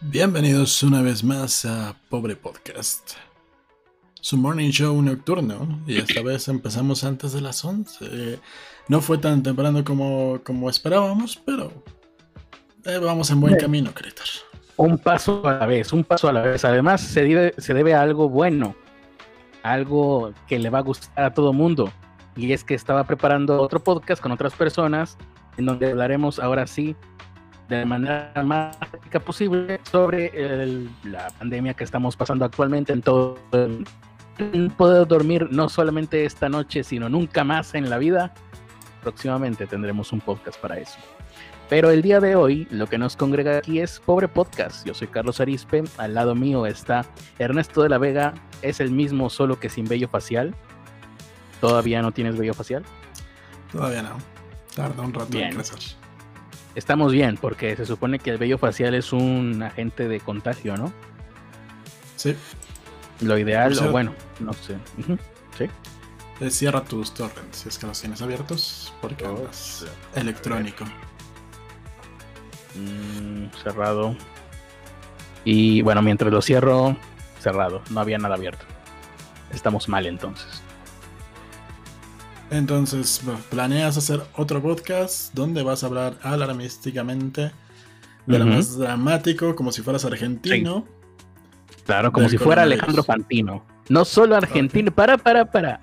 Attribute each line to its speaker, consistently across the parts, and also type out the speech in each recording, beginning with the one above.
Speaker 1: Bienvenidos una vez más a Pobre Podcast, su morning show nocturno, y esta vez empezamos antes de las 11. No fue tan temprano como, como esperábamos, pero eh, vamos en buen camino, Creator.
Speaker 2: Un paso a la vez, un paso a la vez. Además, se debe, se debe a algo bueno, algo que le va a gustar a todo mundo. Y es que estaba preparando otro podcast con otras personas, en donde hablaremos ahora sí de manera más práctica posible sobre la pandemia que estamos pasando actualmente en todo el poder dormir no solamente esta noche, sino nunca más en la vida. Próximamente tendremos un podcast para eso. Pero el día de hoy lo que nos congrega aquí es Pobre Podcast. Yo soy Carlos Arispe, al lado mío está Ernesto de la Vega, es el mismo solo que sin vello facial. ¿Todavía no tienes vello facial?
Speaker 1: Todavía no. Tarda un rato en crecer
Speaker 2: estamos bien, porque se supone que el vello facial es un agente de contagio, ¿no?
Speaker 1: Sí.
Speaker 2: Lo ideal, o bueno, no sé. Sí.
Speaker 1: Eh, cierra tus torrents si es que los tienes abiertos, porque oh, es electrónico.
Speaker 2: Mm, cerrado. Y bueno, mientras lo cierro, cerrado. No había nada abierto. Estamos mal entonces.
Speaker 1: Entonces, ¿planeas hacer otro podcast donde vas a hablar alarmísticamente de lo más dramático, como si fueras argentino?
Speaker 2: Claro, como si fuera Alejandro Fantino. No solo argentino, para, para, para.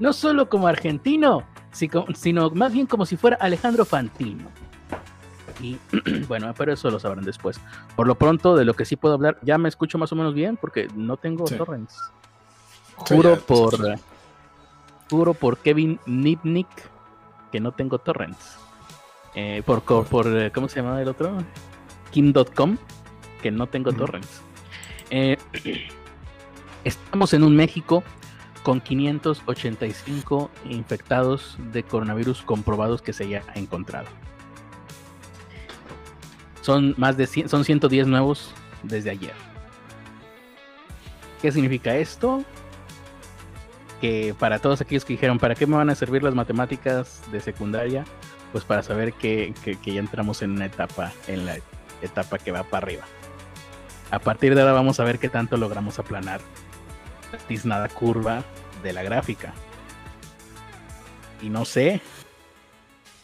Speaker 2: No solo como argentino, sino más bien como si fuera Alejandro Fantino. Y bueno, pero eso lo sabrán después. Por lo pronto, de lo que sí puedo hablar, ya me escucho más o menos bien porque no tengo torrents. Juro por puro por Kevin Nipnik que no tengo torrents. Eh, por, por, eh, ¿cómo se llama el otro? Kim.com, que no tengo torrents. Eh, estamos en un México con 585 infectados de coronavirus comprobados que se haya encontrado. Son más de son 110 nuevos desde ayer. ¿Qué significa esto? Que para todos aquellos que dijeron, ¿para qué me van a servir las matemáticas de secundaria? Pues para saber que, ya entramos en una etapa, en la etapa que va para arriba. A partir de ahora vamos a ver qué tanto logramos aplanar la tiznada curva de la gráfica. Y no sé,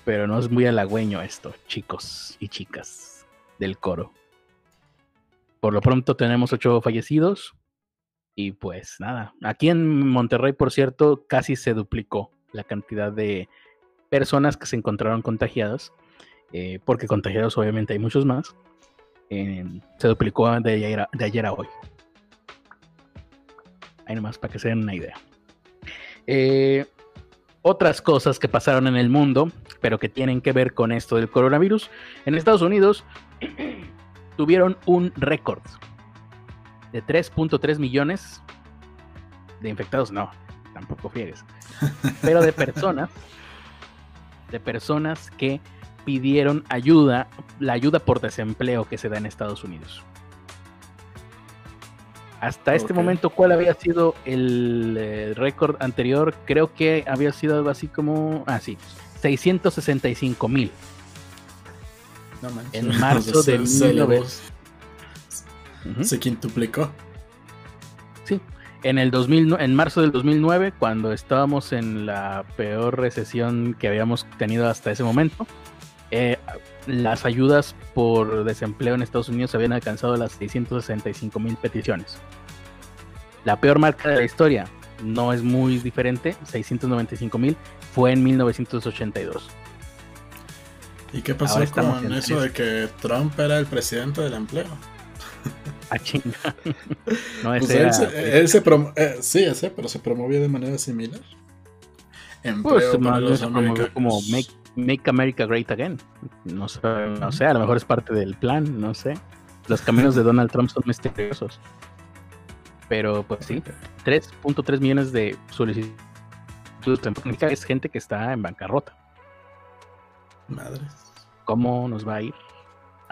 Speaker 2: pero no es muy halagüeño esto, chicos y chicas del coro. Por lo pronto tenemos ocho fallecidos, y pues nada, aquí en Monterrey, por cierto, casi se duplicó la cantidad de personas que se encontraron contagiadas, eh, porque contagiados obviamente hay muchos más. se duplicó de ayer, a, hoy. Ahí nomás para que se den una idea. Eh, otras cosas que pasaron en el mundo, pero que tienen que ver con esto del coronavirus. En Estados Unidos tuvieron un récord de 3.3 millones de infectados, no, tampoco fiegues, pero de personas, de personas que pidieron ayuda, la ayuda por desempleo que se da en Estados Unidos. Hasta este momento, ¿cuál había sido el, eh, récord anterior? Creo que había sido algo así como, ah, sí, 665 mil. en marzo de 19...
Speaker 1: Se quintuplicó.
Speaker 2: Sí. En, el 2000, en marzo del 2009, cuando estábamos en la peor recesión que habíamos tenido hasta ese momento, eh, las ayudas por desempleo en Estados Unidos habían alcanzado las 665 mil peticiones. La peor marca de la historia no es muy diferente, 695 mil, fue en 1982.
Speaker 1: ¿Y qué pasó con eso de que Trump era el presidente del empleo?
Speaker 2: Chinga. No,
Speaker 1: pues ese él, se, eh, sí, ese, pero se promovió de manera similar.
Speaker 2: pues se promovió como make, America Great Again. No sé, no sé, a lo mejor es parte del plan, no sé. Los caminos de Donald Trump son misteriosos. Pero pues sí, 3.3 millones de solicitudes. Es gente que está en bancarrota.
Speaker 1: Madres.
Speaker 2: ¿Cómo nos va a ir?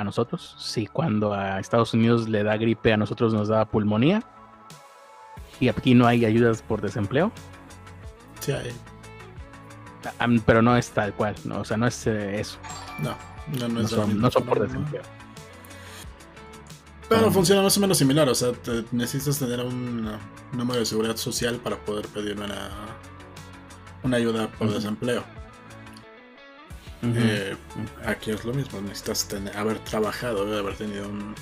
Speaker 2: A nosotros. Sí, cuando a Estados Unidos le da gripe, a nosotros nos da pulmonía. Y aquí no hay ayudas por desempleo.
Speaker 1: Sí hay.
Speaker 2: Pero no es tal cual, ¿no? o sea, no es eh, eso.
Speaker 1: No, no, no,
Speaker 2: son, por desempleo.
Speaker 1: Pero funciona más o menos similar, o sea, necesitas tener un número de seguridad social para poder pedir una, una ayuda por desempleo. Eh, aquí es lo mismo, necesitas tener, haber trabajado, haber tenido un,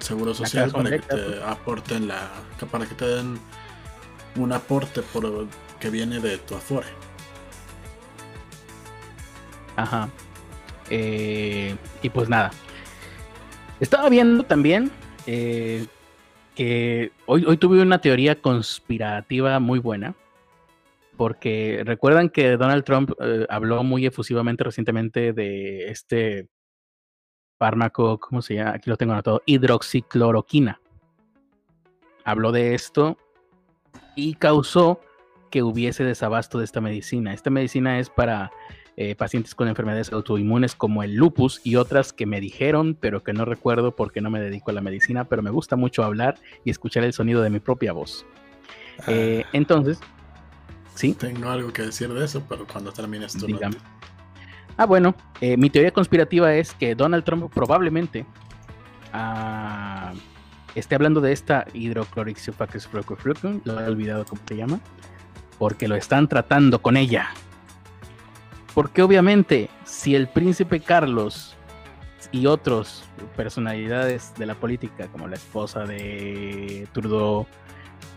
Speaker 1: seguro social para que te aporten la, para que te den un aporte por, que viene de tu Afore.
Speaker 2: Ajá. Eh, y pues nada. Estaba viendo también eh, que hoy, hoy tuve una teoría conspirativa muy buena. Porque recuerdan que Donald Trump eh, habló muy efusivamente recientemente de este fármaco, ¿cómo se llama? Aquí lo tengo anotado, hidroxicloroquina. Habló de esto y causó que hubiese desabasto de esta medicina. Esta medicina es para eh, pacientes con enfermedades autoinmunes como el lupus y otras que me dijeron, pero que no recuerdo porque no me dedico a la medicina, pero me gusta mucho hablar y escuchar el sonido de mi propia voz. Eh, ah. entonces, ¿sí?
Speaker 1: Tengo algo que decir de eso, pero cuando termines tu
Speaker 2: Ah, bueno, eh, mi teoría conspirativa es que Donald Trump probablemente ah, esté hablando de esta hidroclorixifacesfrucufrucum, lo he olvidado cómo se llama, porque lo están tratando con ella. Porque obviamente, si el príncipe Carlos y otros personalidades de la política, como la esposa de Trudeau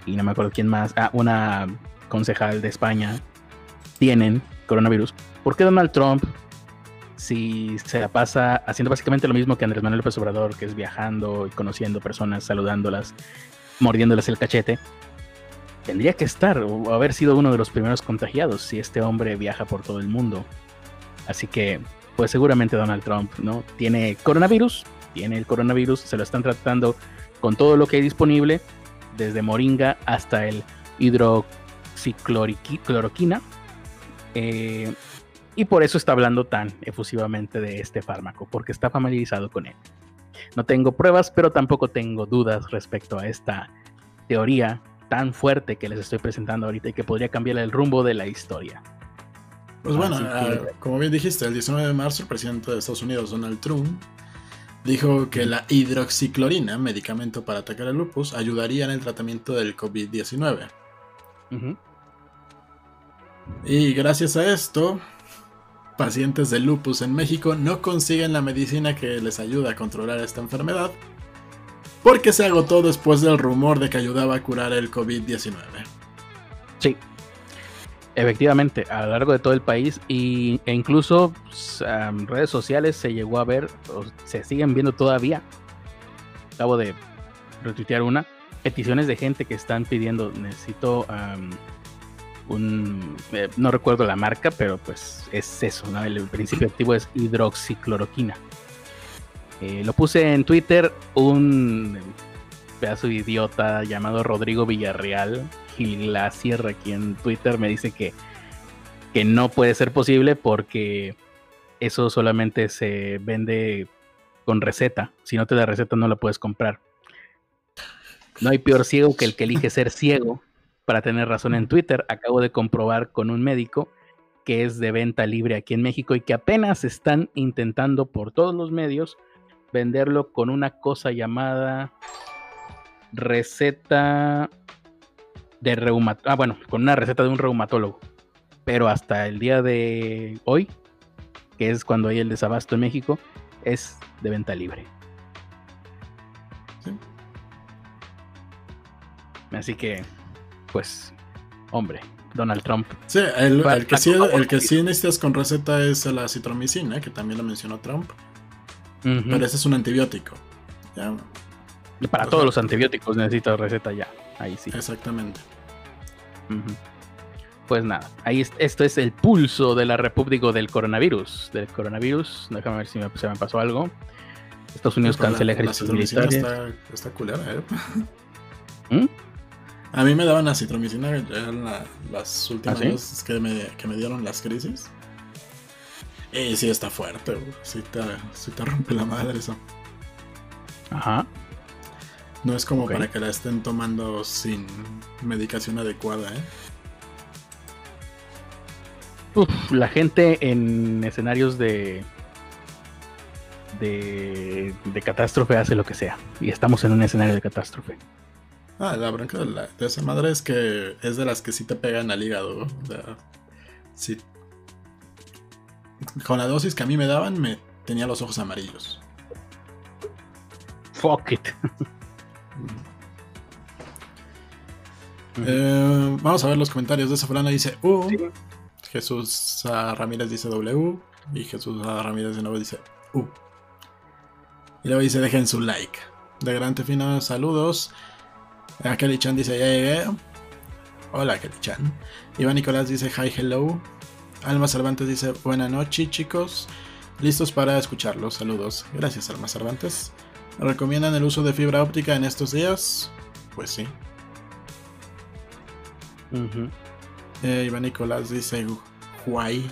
Speaker 2: y no me acuerdo quién más, ah, una concejal de España, tienen coronavirus, ¿por qué Donald Trump, si se la pasa haciendo básicamente lo mismo que Andrés Manuel López Obrador, que es viajando y conociendo personas, saludándolas, mordiéndoles el cachete, tendría que estar o haber sido uno de los primeros contagiados si este hombre viaja por todo el mundo. Así que, pues seguramente Donald Trump, ¿no? Tiene coronavirus, tiene el coronavirus, se lo están tratando con todo lo que hay disponible, desde moringa hasta el hidroxicloroquina. Eh, y por eso está hablando tan efusivamente de este fármaco, porque está familiarizado con él. No tengo pruebas, pero tampoco tengo dudas respecto a esta teoría tan fuerte que les estoy presentando ahorita y que podría cambiar el rumbo de la historia.
Speaker 1: Pues bueno, ah, como bien dijiste, el 19 de marzo el presidente de Estados Unidos, Donald Trump, dijo que la hidroxiclorina, medicamento para atacar el lupus, ayudaría en el tratamiento del COVID-19. Y gracias a esto, pacientes de lupus en México no consiguen la medicina que les ayuda a controlar esta enfermedad porque se agotó después del rumor de que ayudaba a curar el COVID-19.
Speaker 2: Sí, efectivamente, a lo largo de todo el país y, e incluso en redes sociales se llegó a ver, o se siguen viendo todavía. Acabo de retuitear una, peticiones de gente que están pidiendo, necesito un, eh, no recuerdo la marca, pero pues es eso, el principio activo es hidroxicloroquina. Eh, lo puse en Twitter, un pedazo de idiota llamado Rodrigo Villarreal, Gil Sierra aquí en Twitter, me dice que, que no puede ser posible porque eso solamente se vende con receta. Si no te da receta no la puedes comprar. No hay peor ciego que el que elige ser ciego para tener razón en Twitter. Acabo de comprobar con un médico que es de venta libre aquí en México y que apenas están intentando por todos los medios venderlo con una cosa llamada receta de reumatólogo. Ah, bueno, con una receta de un reumatólogo. Pero hasta el día de hoy, que es cuando hay el desabasto en México, es de venta libre. Así que, pues, hombre, Donald Trump.
Speaker 1: Sí, el, que, sí, el que sí necesitas con receta es la citromicina, que también lo mencionó Trump. Pero ese es un antibiótico.
Speaker 2: Para todos los antibióticos necesitas receta ya. Ahí sí.
Speaker 1: Exactamente.
Speaker 2: Pues nada, ahí esto es el pulso de la República del coronavirus. Del coronavirus. Déjame ver si me, se me pasó algo. Estados Unidos cancela ejércitos militares.
Speaker 1: Está, está culera, ¿eh? ¿Mm? A mí me daban la citromicina en las últimas ¿Ah, veces que me, que me dieron las crisis. Y sí está fuerte, Sí te, rompe la madre eso.
Speaker 2: Ajá.
Speaker 1: No es como para que la estén tomando sin medicación adecuada, ¿eh?
Speaker 2: Uf, la gente en escenarios de de, de catástrofe hace lo que sea. Y estamos en un escenario de catástrofe.
Speaker 1: Ah, la bronca de, la- de esa madre es que es de las que sí te pegan al hígado. O sea, sí. Con la dosis que a mí me daban, me tenía los ojos amarillos.
Speaker 2: Fuck it.
Speaker 1: Eh, vamos a ver los comentarios de esa fulana. Dice U.
Speaker 2: Sí.
Speaker 1: Jesús Ramírez dice W. Y Jesús Ramírez de nuevo dice U. Y luego dice dejen su like. De Gran Tefino, saludos. A Kelly Chan dice ya llegué. Hola Kelly Chan. Iván Nicolás dice hi hello. Alma Cervantes dice buena noche chicos. Listos para escucharlos. Saludos. Gracias Alma Cervantes. ¿Recomiendan el uso de fibra óptica en estos días? Pues sí. Eh, Iván Nicolás dice Huay.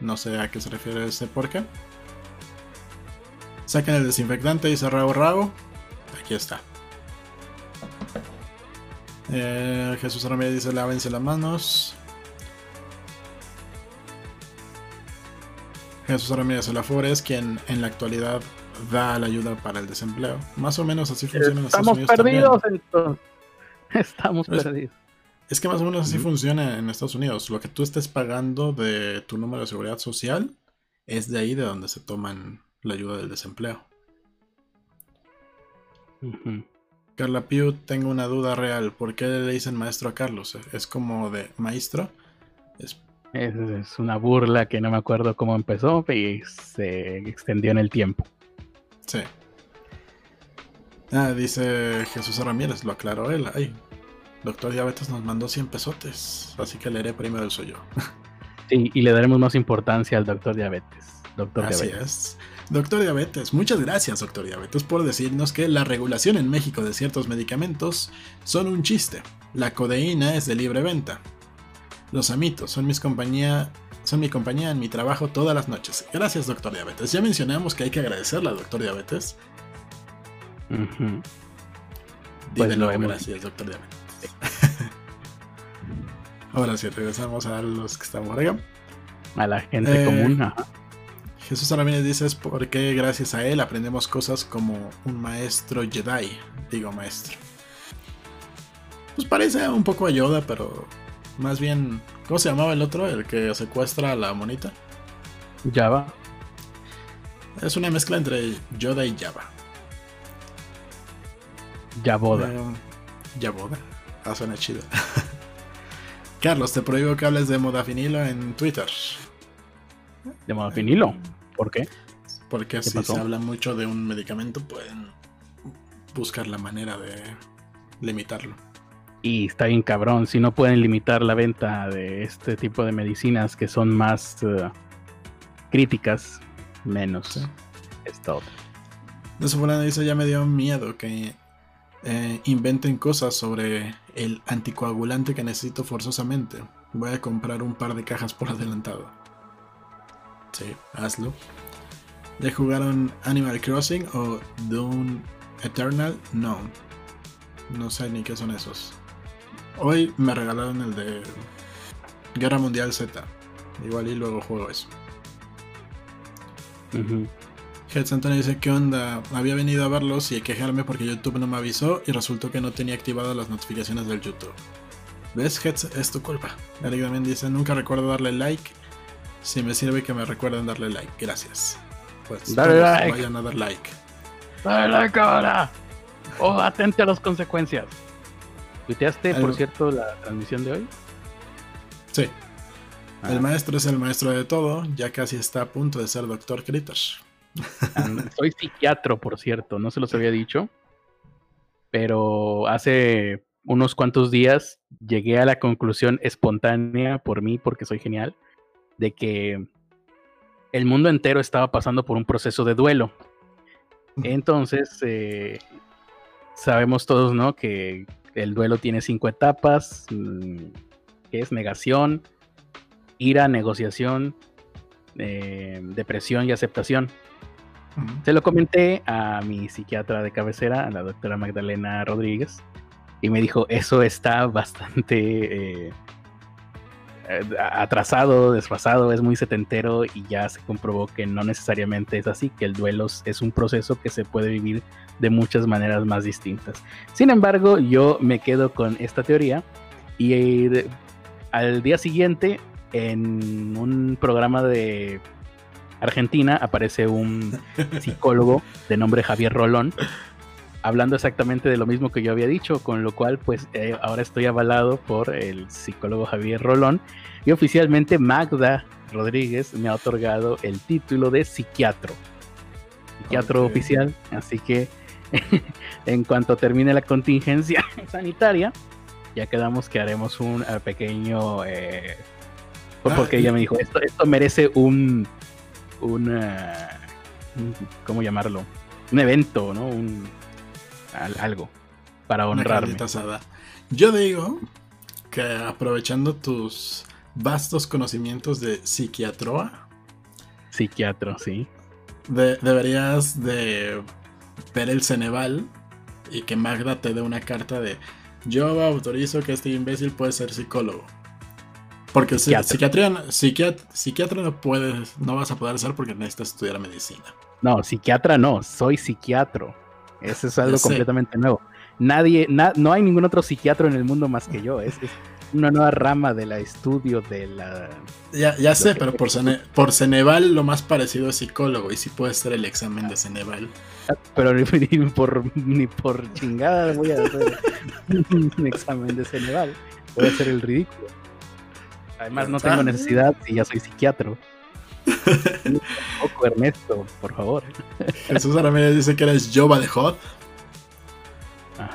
Speaker 1: No sé a qué se refiere ese por qué. Saquen el desinfectante, dice Rao Rao. Aquí está. Eh, Jesús Ramírez dice lávense las manos. Jesús Ramírez Olafur es quien en la actualidad da la ayuda para el desempleo. Más o menos así funciona en Estados
Speaker 2: Estamos
Speaker 1: Unidos también.
Speaker 2: perdidos entonces. Estamos perdidos.
Speaker 1: Es que más o menos así funciona en Estados Unidos. Lo que tú estés pagando de tu número de seguridad social es de ahí de donde se toman la ayuda del desempleo.
Speaker 2: Ujú.
Speaker 1: Carla Piu, tengo una duda real. ¿Por qué le dicen maestro a Carlos? ¿Es como de maestro? Es-
Speaker 2: Es, es una burla que no me acuerdo cómo empezó y se extendió en el tiempo.
Speaker 1: sí. Ah, dice Jesús Ramírez, lo aclaró él. Ay, doctor Diabetes nos mandó 100 pesotes, así que leeré primero el suyo.
Speaker 2: Sí, y le daremos más importancia al doctor diabetes. Doctor
Speaker 1: Así
Speaker 2: diabetes.
Speaker 1: es. Doctor Diabetes, muchas gracias, doctor Diabetes, por decirnos que la regulación en México de ciertos medicamentos son un chiste. La codeína es de libre venta. Los amitos son mis compañía, son mi compañía en mi trabajo todas las noches. Gracias, doctor Diabetes. Ya mencionamos que hay que agradecerle al doctor Diabetes.
Speaker 2: Ujú.
Speaker 1: Di
Speaker 2: Pues
Speaker 1: gracias, doctor Diabetes. Ahora sí, regresamos a los que estamos acá.
Speaker 2: A la gente
Speaker 1: Eh,
Speaker 2: común. ajá.
Speaker 1: Jesús Ramírez dice es porque gracias a él aprendemos cosas como un maestro Jedi. Digo maestro. Pues parece un poco a Yoda, pero más bien... ¿Cómo se llamaba el otro? El que secuestra a la monita.
Speaker 2: Java.
Speaker 1: Es una mezcla entre Yoda y Java.
Speaker 2: Yaboda.
Speaker 1: Eh, Yaboda. Ah, suena chido. Carlos, te prohíbo que hables de modafinilo en Twitter.
Speaker 2: De modafinilo. ¿Por qué?
Speaker 1: Porque si
Speaker 2: pasó?
Speaker 1: se habla mucho de un medicamento, pueden buscar la manera de limitarlo.
Speaker 2: Y está bien cabrón. Si no pueden limitar la venta de este tipo de medicinas que son más eh, críticas, menos
Speaker 1: Sí.
Speaker 2: esta otra.
Speaker 1: De fulano dice, ya me dio miedo que eh, inventen cosas sobre el anticoagulante que necesito forzosamente. Voy a comprar un par de cajas por adelantado. Sí, hazlo. ¿Ya jugaron Animal Crossing o Doom Eternal? No. No sé ni qué son esos. Hoy me regalaron el de Guerra Mundial Z. Igual y luego juego eso.
Speaker 2: Ujú.
Speaker 1: Heads Antonio dice, ¿qué onda? Había venido a verlos y a quejarme porque YouTube no me avisó y resultó que no tenía activadas las notificaciones del YouTube. ¿Ves, Heads? Es tu culpa. Eric también dice, nunca recuerdo darle like. Si me sirve que me recuerden darle like. Gracias. Pues
Speaker 2: Dale like.
Speaker 1: vayan a dar like.
Speaker 2: ¡Dale la cara! ¡Oh, atente a las consecuencias! ¿Tuiteaste, por cierto, la transmisión de hoy?
Speaker 1: Sí,
Speaker 2: Ah,
Speaker 1: el maestro es el maestro de todo. Ya casi está a punto de ser Doctor Critter.
Speaker 2: and- soy psiquiatro, por cierto, no se los había dicho. Pero hace unos cuantos días llegué a la conclusión espontánea por mí, porque soy genial, de que el mundo entero estaba pasando por un proceso de duelo. Entonces, eh, sabemos todos, ¿no? Que el duelo tiene cinco etapas, mm, que es negación, ira, negociación, eh, depresión y aceptación. Se lo comenté a mi psiquiatra de cabecera, a la doctora Magdalena Rodríguez, y me dijo, eso está bastante... eh, atrasado, desfasado, es muy setentero y ya se comprobó que no necesariamente es así, que el duelo es un proceso que se puede vivir de muchas maneras más distintas. Sin embargo, yo me quedo con esta teoría y al día siguiente en un programa de Argentina aparece un psicólogo de nombre Javier Rolón hablando exactamente de lo mismo que yo había dicho, con lo cual pues eh, ahora estoy avalado por el psicólogo Javier Rolón y oficialmente Magda Rodríguez me ha otorgado el título de psiquiatro, psiquiatro oficial, así que en cuanto termine la contingencia sanitaria, ya quedamos que haremos un eh, pequeño... Eh, ah, porque ella me dijo, esto, esto merece un, un, ¿cómo llamarlo? Un evento, ¿no? Un, algo para honrarme.
Speaker 1: Yo digo que aprovechando tus vastos conocimientos de psiquiatroa.
Speaker 2: Psiquiatro, sí.
Speaker 1: deberías de ver el Ceneval y que Magda te dé una carta de yo autorizo que este imbécil puede ser psicólogo. Porque psiquiatría, psiquiatra no puedes, no vas a poder ser porque necesitas estudiar medicina.
Speaker 2: No, psiquiatra no, soy psiquiatro. Eso es algo completamente nuevo. Nadie, no hay ningún otro psiquiatra en el mundo más que yo. Es, una nueva rama del estudio de la.
Speaker 1: Ya, ya sé, pero por, por Ceneval lo más parecido es psicólogo y sí puede ser el examen de Ceneval.
Speaker 2: Ah, pero ni, por, ni por chingada voy a hacer un examen de Ceneval. Voy a hacer el ridículo. Además, no tengo necesidad si ya soy psiquiatra. Poco, Ernesto, por favor.
Speaker 1: Jesús Ramírez dice que eres Jova de Hot.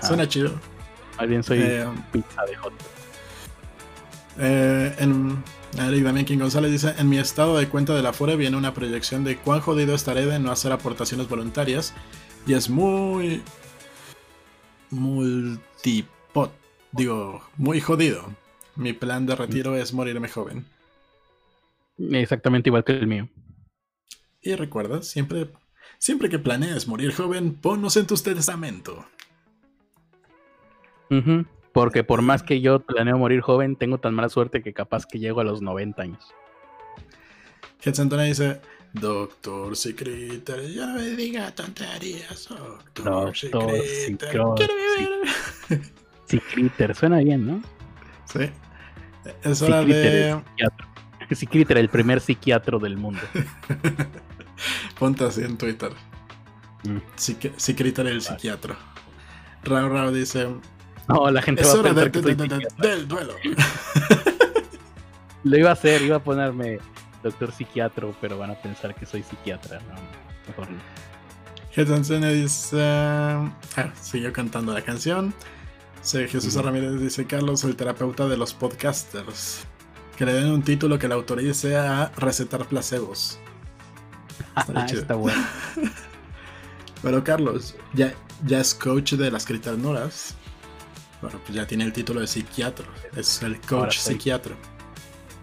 Speaker 1: Suena chido.
Speaker 2: Más bien soy eh, pizza de Hot.
Speaker 1: Eh, en, Eric Damián King González dice: En mi estado de cuenta de la FURE viene una proyección de cuán jodido estaré de no hacer aportaciones voluntarias. Y es muy. Multipot. Digo, muy jodido. Mi plan de retiro es morirme joven.
Speaker 2: Exactamente igual que el mío.
Speaker 1: Y recuerda, siempre, siempre que planees morir joven, ponnos en tu testamento.
Speaker 2: Porque por más que yo planeo morir joven, tengo tan mala suerte que capaz que llego a los 90 años.
Speaker 1: Antonio dice, Doctor Secreter, ya no me diga tonterías. Doctor, Doctor
Speaker 2: Secreter. suena bien, ¿no?
Speaker 1: Sí. Es hora de...
Speaker 2: Secreter, el primer psiquiatra del mundo.
Speaker 1: Ponte así en Twitter. Mm. Secreter el psiquiatra. Rao Rao dice,
Speaker 2: no, la gente va a pensar que
Speaker 1: del duelo.
Speaker 2: Lo iba a hacer, iba a ponerme doctor psiquiatro, pero van a pensar que soy psiquiatra. No, mejor
Speaker 1: no. dice. Ah, siguió cantando la canción. Jesús Ramírez dice: Carlos, el terapeuta de los podcasters. Que le den un título que la autorice a recetar placebos.
Speaker 2: Está, Está bueno.
Speaker 1: Pero Carlos, ya, ya es coach de las criptonoras. Bueno, pues ya tiene el título de psiquiatra. Es el coach psiquiatra.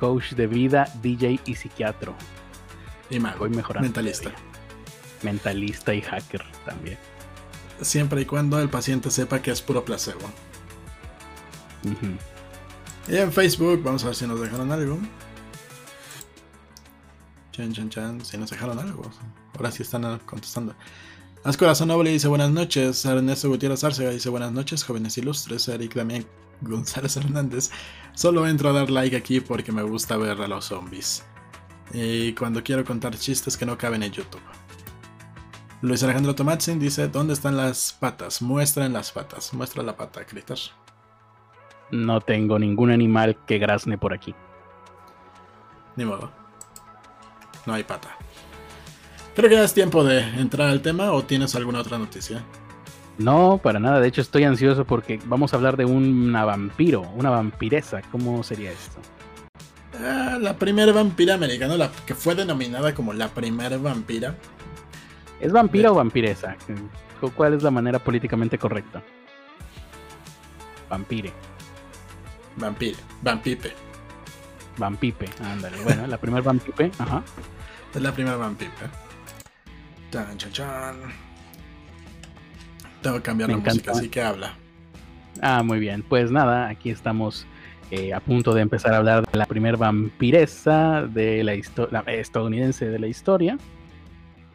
Speaker 2: Coach de vida, DJ y psiquiatra.
Speaker 1: Y mago. Voy mejorando. Mentalista.
Speaker 2: Mentalista y hacker también.
Speaker 1: Siempre y cuando el paciente sepa que es puro placebo. Y en Facebook, vamos a ver si nos dejaron algo. Chan, chan, chan. Si nos dejaron algo. Ahora sí están contestando. Haz Corazón Noble dice buenas noches. Ernesto Gutiérrez Arcega dice buenas noches, jóvenes ilustres. Eric Damián González Hernández. Solo entro a dar like aquí porque me gusta ver a los zombies. Y cuando quiero contar chistes que no caben en YouTube. Luis Alejandro Tomatzin dice: ¿Dónde están las patas? Muestren las patas. Muestra la pata, Critter.
Speaker 2: No tengo ningún animal que grazne por aquí.
Speaker 1: Ni modo. No hay pata. Creo que ya es tiempo de entrar al tema o tienes alguna otra noticia.
Speaker 2: No, para nada. De hecho, estoy ansioso porque vamos a hablar de una vampiro, una vampiresa. ¿Cómo sería esto?
Speaker 1: Ah, la primera vampira americana, la que fue denominada como la primera vampira.
Speaker 2: ¿Es vampira o vampiresa? ¿Cuál es la manera políticamente correcta? Vampire.
Speaker 1: Vampire. Vampipe.
Speaker 2: Vampipe, ándale. Bueno, la primera vampipe, ajá.
Speaker 1: Es la primera vampipe. Chan, chan, chan. Tengo que cambiar la música, así que habla.
Speaker 2: Ah, muy bien. Pues nada, aquí estamos eh, a punto de empezar a hablar de la primer vampiresa de la, historia estadounidense de la historia.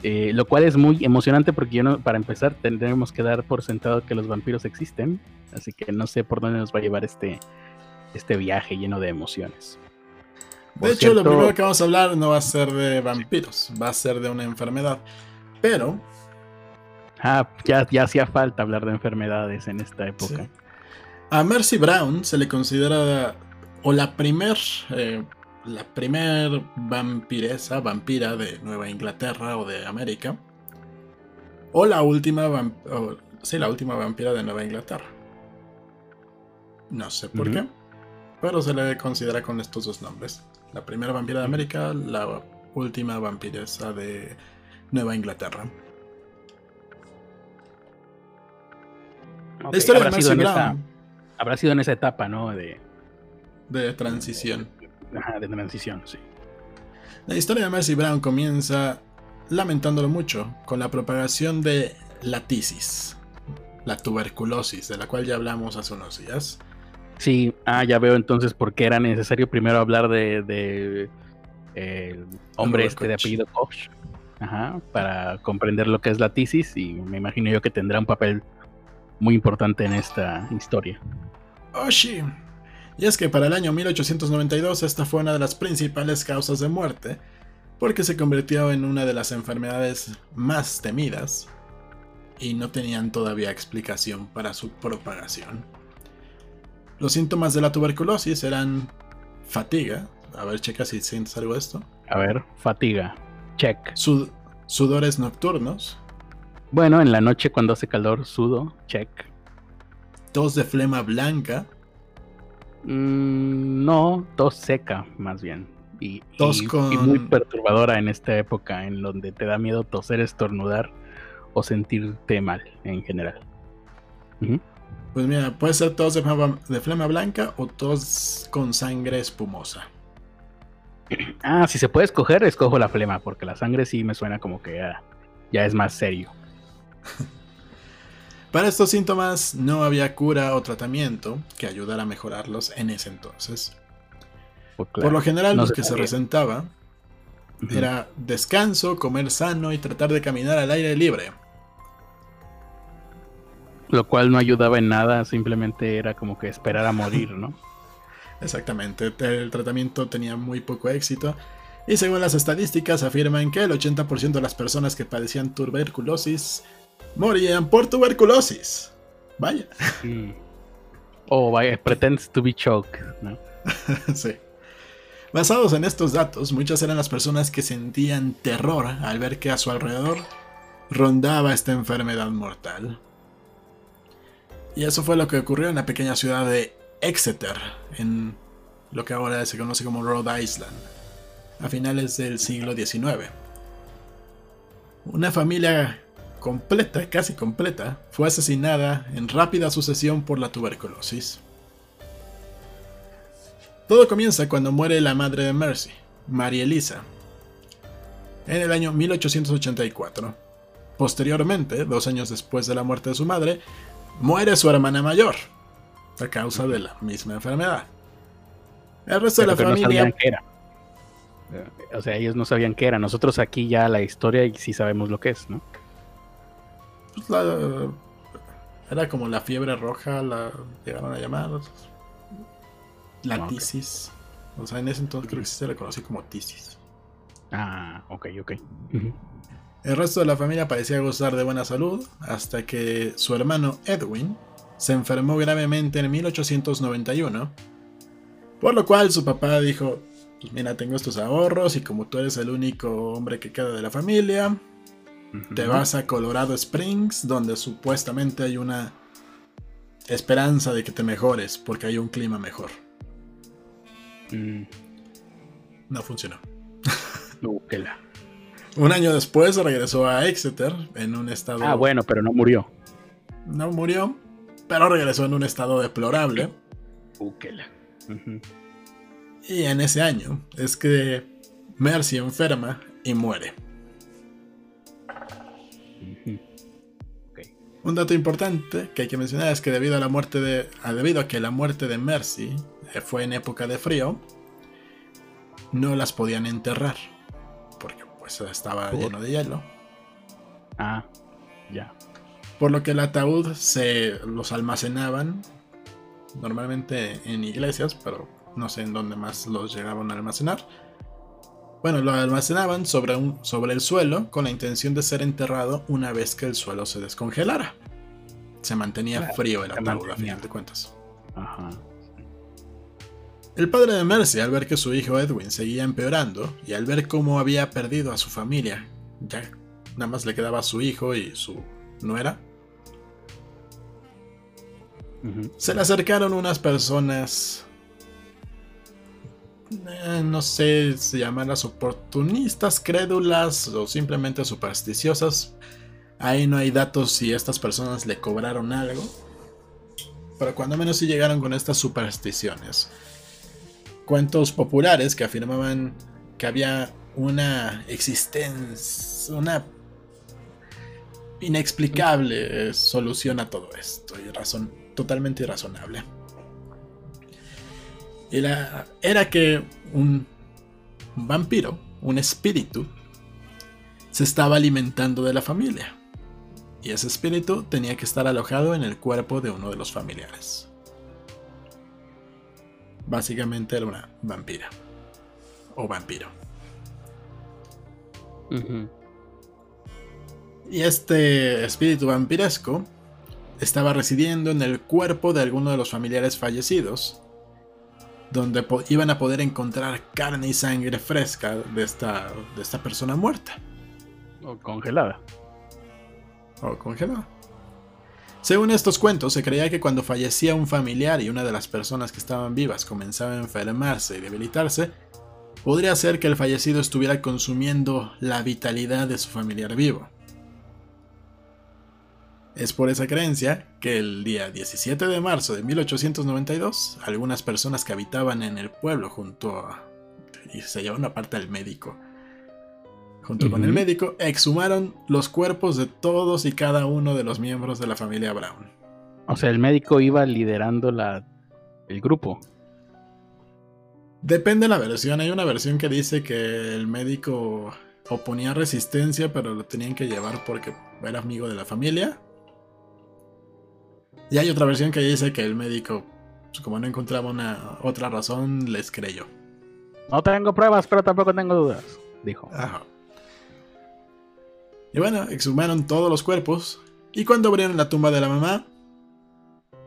Speaker 2: Eh, lo cual es muy emocionante porque yo no, para empezar tendremos que dar por sentado que los vampiros existen, así que no sé por dónde nos va a llevar este, este viaje lleno de emociones.
Speaker 1: de hecho, lo primero que vamos a hablar no va a ser de vampiros, va a ser de una enfermedad, pero...
Speaker 2: Ah, ya, ya hacía falta hablar de enfermedades en esta época.
Speaker 1: A Mercy Brown se le considera o la primer eh, la primer vampiresa, vampira de Nueva Inglaterra o de América, o la última, sí, la última vampira de Nueva Inglaterra. No sé por qué, pero se le considera con estos dos nombres. La primera vampira de América, la última vampiresa de Nueva Inglaterra.
Speaker 2: la historia de Mercy Brown. habrá sido en esa etapa, ¿no? De,
Speaker 1: de transición
Speaker 2: de transición, sí.
Speaker 1: La historia de Mercy Brown comienza, lamentándolo mucho, con la propagación de la tisis, la tuberculosis, de la cual ya hablamos hace unos días.
Speaker 2: Sí, ah, ya veo entonces por qué era necesario primero hablar de, el hombre este de apellido Koch, para comprender lo que es la tisis y me imagino yo que tendrá un papel muy importante en esta historia.
Speaker 1: Oh, sí. Y es que para el año 1892 esta fue una de las principales causas de muerte, porque se convirtió en una de las enfermedades más temidas y no tenían todavía explicación para su propagación. Los síntomas de la tuberculosis eran fatiga. A ver, checa si sientes algo de esto.
Speaker 2: A ver, fatiga. Check.
Speaker 1: sudores nocturnos.
Speaker 2: Bueno, en la noche cuando hace calor, sudo. Check.
Speaker 1: Tos de flema blanca.
Speaker 2: Mm, no, tos seca, más bien. Y, muy perturbadora en esta época, en donde te da miedo toser, estornudar o sentirte mal en general.
Speaker 1: Pues mira, puede ser tos de flema, blanca o tos con sangre espumosa.
Speaker 2: Ah, si se puede escoger, escojo la flema, porque la sangre sí me suena como que ya es más serio.
Speaker 1: Para estos síntomas no había cura o tratamiento que ayudara a mejorarlos en ese entonces. Pues Por lo general, lo que se presentaba era descanso, comer sano y tratar de caminar al aire libre.
Speaker 2: Lo cual no ayudaba en nada, simplemente era como que esperar a morir, ¿no?
Speaker 1: Exactamente, el tratamiento tenía muy poco éxito y según las estadísticas afirman que el 80% de las personas que padecían tuberculosis morían por tuberculosis. Vaya.
Speaker 2: O vaya, pretends to be choked, ¿no?
Speaker 1: sí. Basados en estos datos, muchas eran las personas que sentían terror al ver que a su alrededor rondaba esta enfermedad mortal. Y eso fue lo que ocurrió en la pequeña ciudad de Exeter, en lo que ahora se conoce como Rhode Island, a finales del siglo XIX. Una familia completa, casi completa, fue asesinada en rápida sucesión por la tuberculosis. Todo comienza cuando muere la madre de Mercy, María Elisa, en el año 1884. Posteriormente, dos años después de la muerte de su madre, muere su hermana mayor, a causa de la misma enfermedad. El resto de la familia...
Speaker 2: era. O sea, ellos no sabían qué era. Nosotros aquí ya la historia y sí sabemos lo que es, ¿no?
Speaker 1: Pues, era como la fiebre roja, la llegaron a llamar. La ah, tisis. O sea, en ese entonces creo que se le conoció como tisis.
Speaker 2: Ah, ok, ok.
Speaker 1: El resto de la familia parecía gozar de buena salud hasta que su hermano Edwin se enfermó gravemente en 1891. Por lo cual su papá dijo, pues mira, tengo estos ahorros y como tú eres el único hombre que queda de la familia, te vas a Colorado Springs, donde supuestamente hay una esperanza de que te mejores porque hay un clima mejor. Mm. No funcionó. Un año después regresó a Exeter en un estado.
Speaker 2: Ah, bueno, pero no murió.
Speaker 1: No murió, pero regresó en un estado deplorable. Y en ese año es que Mercy enferma y muere. Un dato importante que hay que mencionar es que debido a la muerte de, debido a que la muerte de Mercy eh, fue en época de frío, no las podían enterrar. Pues estaba lleno de hielo.
Speaker 2: Ah, ya.
Speaker 1: Por lo que el ataúd se los almacenaban normalmente en iglesias, pero no sé en dónde más los llegaban a almacenar. Bueno, lo almacenaban sobre, un, sobre el suelo con la intención de ser enterrado una vez que el suelo se descongelara. Se mantenía frío el ataúd, a final de cuentas. Ajá. El padre de Mercy, al ver que su hijo Edwin seguía empeorando y al ver cómo había perdido a su familia, ya nada más le quedaba a su hijo y su nuera, se le acercaron unas personas, eh, no sé si llamarlas oportunistas, crédulas o simplemente supersticiosas. Ahí no hay datos si estas personas le cobraron algo. Pero cuando menos si llegaron con estas supersticiones cuentos populares que afirmaban que había una existencia, una inexplicable solución a todo esto y razón totalmente irrazonable. Era que un vampiro, un espíritu, se estaba alimentando de la familia. Y ese espíritu tenía que estar alojado en el cuerpo de uno de los familiares básicamente era una vampira. O vampiro. Y este espíritu vampiresco estaba residiendo en el cuerpo de alguno de los familiares fallecidos, donde iban a poder encontrar carne y sangre fresca de esta, de esta persona muerta.
Speaker 2: O congelada.
Speaker 1: O congelada. Según estos cuentos, se creía que cuando fallecía un familiar y una de las personas que estaban vivas comenzaba a enfermarse y debilitarse, podría ser que el fallecido estuviera consumiendo la vitalidad de su familiar vivo. Es por esa creencia que el día 17 de marzo de 1892, algunas personas que habitaban en el pueblo junto a... y se llevaron aparte al médico, junto con el médico, exhumaron los cuerpos de todos y cada uno de los miembros de la familia Brown.
Speaker 2: O sea, el médico iba liderando la, el grupo.
Speaker 1: Depende de la versión. Hay una versión que dice que el médico oponía resistencia, pero lo tenían que llevar porque era amigo de la familia. Y hay otra versión que dice que el médico, pues, como no encontraba una otra razón, les creyó.
Speaker 2: No tengo pruebas, pero tampoco tengo dudas, dijo. Ajá.
Speaker 1: Y bueno, exhumaron todos los cuerpos. Y cuando abrieron la tumba de la mamá,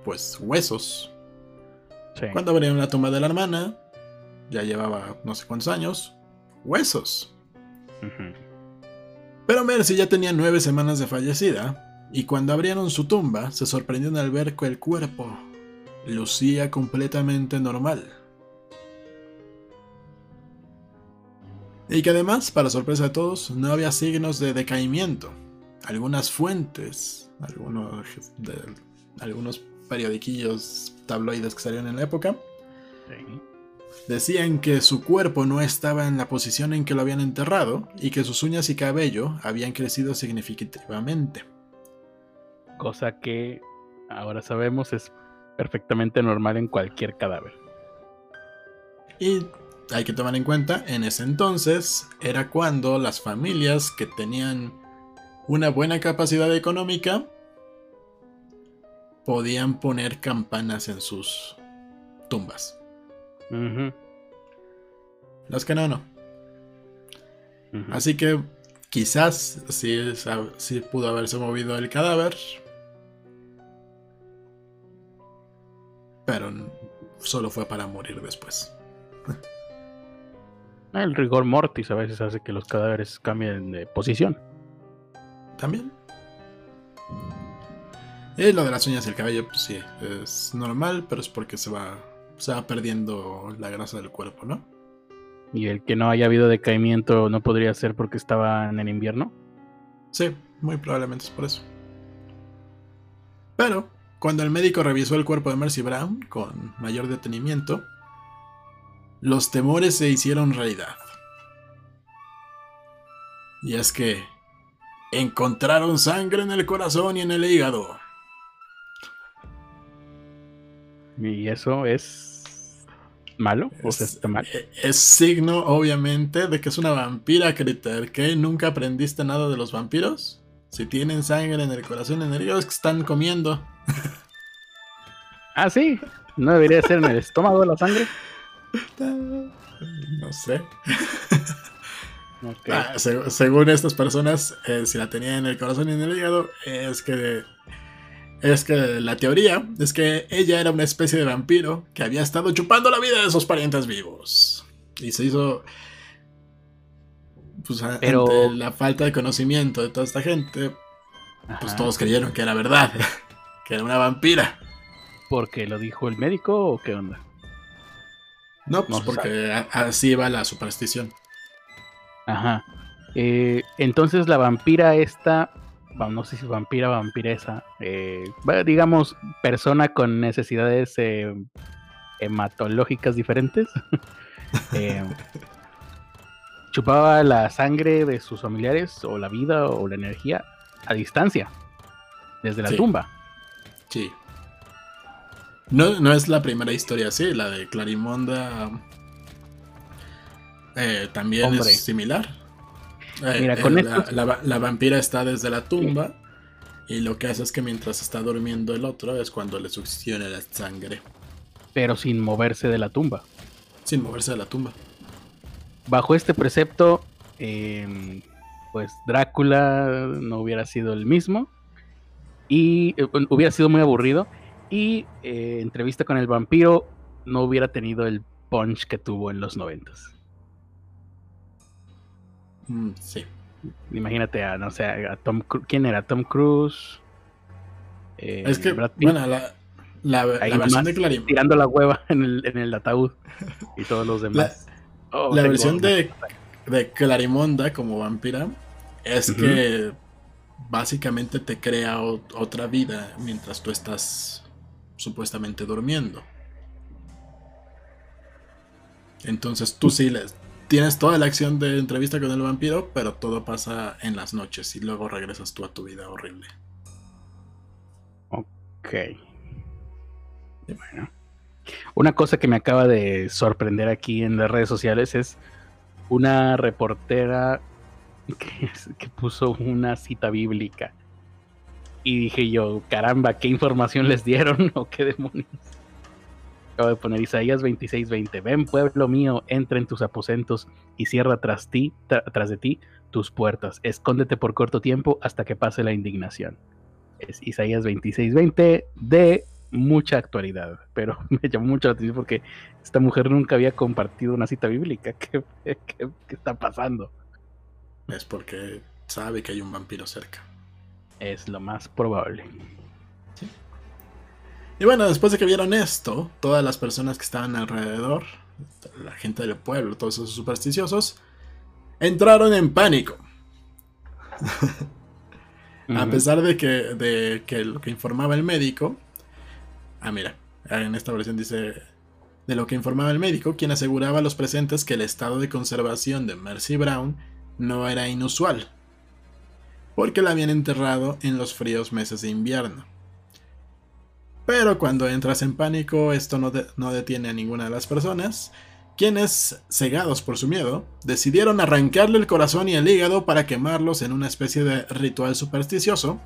Speaker 1: pues huesos. Cuando abrieron la tumba de la hermana, ya llevaba no sé cuántos años, huesos. Pero Mercy ya tenía nueve semanas de fallecida, y cuando abrieron su tumba, se sorprendieron al ver que el cuerpo lucía completamente normal. Y que además, para sorpresa de todos, no había signos de decaimiento. Algunas fuentes, algunos, de, algunos periodiquillos tabloides que salieron en la época, decían que su cuerpo no estaba en la posición en que lo habían enterrado y que sus uñas y cabello habían crecido significativamente.
Speaker 2: Cosa que ahora sabemos es perfectamente normal en cualquier cadáver.
Speaker 1: Y hay que tomar en cuenta, en ese entonces era cuando las familias que tenían una buena capacidad económica podían poner campanas en sus tumbas. Los que no, no. Así que quizás sí, sí pudo haberse movido el cadáver. Pero solo fue para morir después.
Speaker 2: El rigor mortis a veces hace que los cadáveres cambien de posición.
Speaker 1: También. Y lo de las uñas y el cabello, pues sí, es normal, pero es porque se va, se va perdiendo la grasa del cuerpo, ¿no?
Speaker 2: ¿Y el que no haya habido decaimiento no podría ser porque estaba en el invierno?
Speaker 1: Sí, muy probablemente es por eso. Pero, cuando el médico revisó el cuerpo de Mercy Brown con mayor detenimiento, los temores se hicieron realidad. Y es que encontraron sangre en el corazón y en el hígado.
Speaker 2: Y eso es malo, o sea,
Speaker 1: Es,
Speaker 2: está mal.
Speaker 1: e- es signo, obviamente, de que es una vampira, Critter. ¿Qué? ¿Nunca aprendiste nada de los vampiros? Si tienen sangre en el corazón y en el hígado, es que están comiendo.
Speaker 2: Ah, sí, no debería ser en el estómago la sangre.
Speaker 1: No sé. Ah, se- según estas personas, eh, si la tenían en el corazón y en el hígado, es que. Es que la teoría es que ella era una especie de vampiro que había estado chupando la vida de sus parientes vivos. Y se hizo. Pues
Speaker 2: Pero-
Speaker 1: ante la falta de conocimiento de toda esta gente, pues todos creyeron que era verdad. Que era una vampira.
Speaker 2: ¿Porque lo dijo el médico o qué onda?
Speaker 1: No, pues
Speaker 2: No
Speaker 1: porque a- así va la superstición.
Speaker 2: Ajá. Eh, entonces la vampira esta, bueno, no sé si vampira o vampiresa, eh, digamos persona con necesidades eh, hematológicas diferentes, eh, chupaba la sangre de sus familiares o la vida o la energía a distancia, desde la
Speaker 1: Sí.
Speaker 2: tumba.
Speaker 1: Sí. No, no es la primera historia así, la de Clarimonda eh, también
Speaker 2: Hombre.
Speaker 1: es similar. Eh,
Speaker 2: Mira,
Speaker 1: eh,
Speaker 2: con
Speaker 1: la, la va- la vampira está desde la tumba y lo que hace es que mientras está durmiendo el otro es cuando le succiona la sangre,
Speaker 2: Pero sin moverse de la tumba.
Speaker 1: sin moverse de la tumba.
Speaker 2: bajo este precepto, eh, pues Drácula no hubiera sido el mismo y eh, hubiera sido muy aburrido y eh, entrevista con el vampiro no hubiera tenido el punch que tuvo en los noventas.
Speaker 1: Mm, sí.
Speaker 2: Imagínate a, no sé, a Tom ¿quién era? Tom Cruise. Eh,
Speaker 1: es que,
Speaker 2: Brad Pitt,
Speaker 1: bueno, la, la, versión de Clarimonda.
Speaker 2: tirando la hueva en el, en el ataúd y todos los demás. Oh,
Speaker 1: La versión de, de Clarimonda como vampira es que básicamente te crea o- otra vida mientras tú estás supuestamente durmiendo. Entonces tú sí les, tienes toda la acción de entrevista con el vampiro, pero todo pasa en las noches y luego regresas tú a tu vida horrible.
Speaker 2: Ok. Bueno. Una cosa que me acaba de sorprender aquí en las redes sociales es una reportera que, que puso una cita bíblica. Y dije yo, caramba, ¿qué información les dieron o qué demonios? Acabo de poner Isaías 26:20. Ven, pueblo mío, entra en tus aposentos y cierra tras ti, tra- tras de ti tus puertas. Escóndete por corto tiempo hasta que pase la indignación es Isaías 26:20 de mucha actualidad, pero me llamó mucho la atención porque esta mujer nunca había compartido una cita bíblica. ¿Qué, qué- qué está pasando?
Speaker 1: Es porque sabe que hay un vampiro cerca.
Speaker 2: Es lo más probable.
Speaker 1: Y bueno, después de que vieron esto, todas las personas que estaban alrededor, la gente del pueblo, todos esos supersticiosos, entraron en pánico. A pesar de que, de que lo que informaba el médico. Ah, mira, en esta versión dice. De lo que informaba el médico, quien aseguraba a los presentes que el estado de conservación de Mercy Brown no era inusual, porque la habían enterrado en los fríos meses de invierno. Pero cuando entras en pánico, esto no, de- no detiene a ninguna de las personas, quienes, cegados por su miedo, decidieron arrancarle el corazón y el hígado para quemarlos en una especie de ritual supersticioso.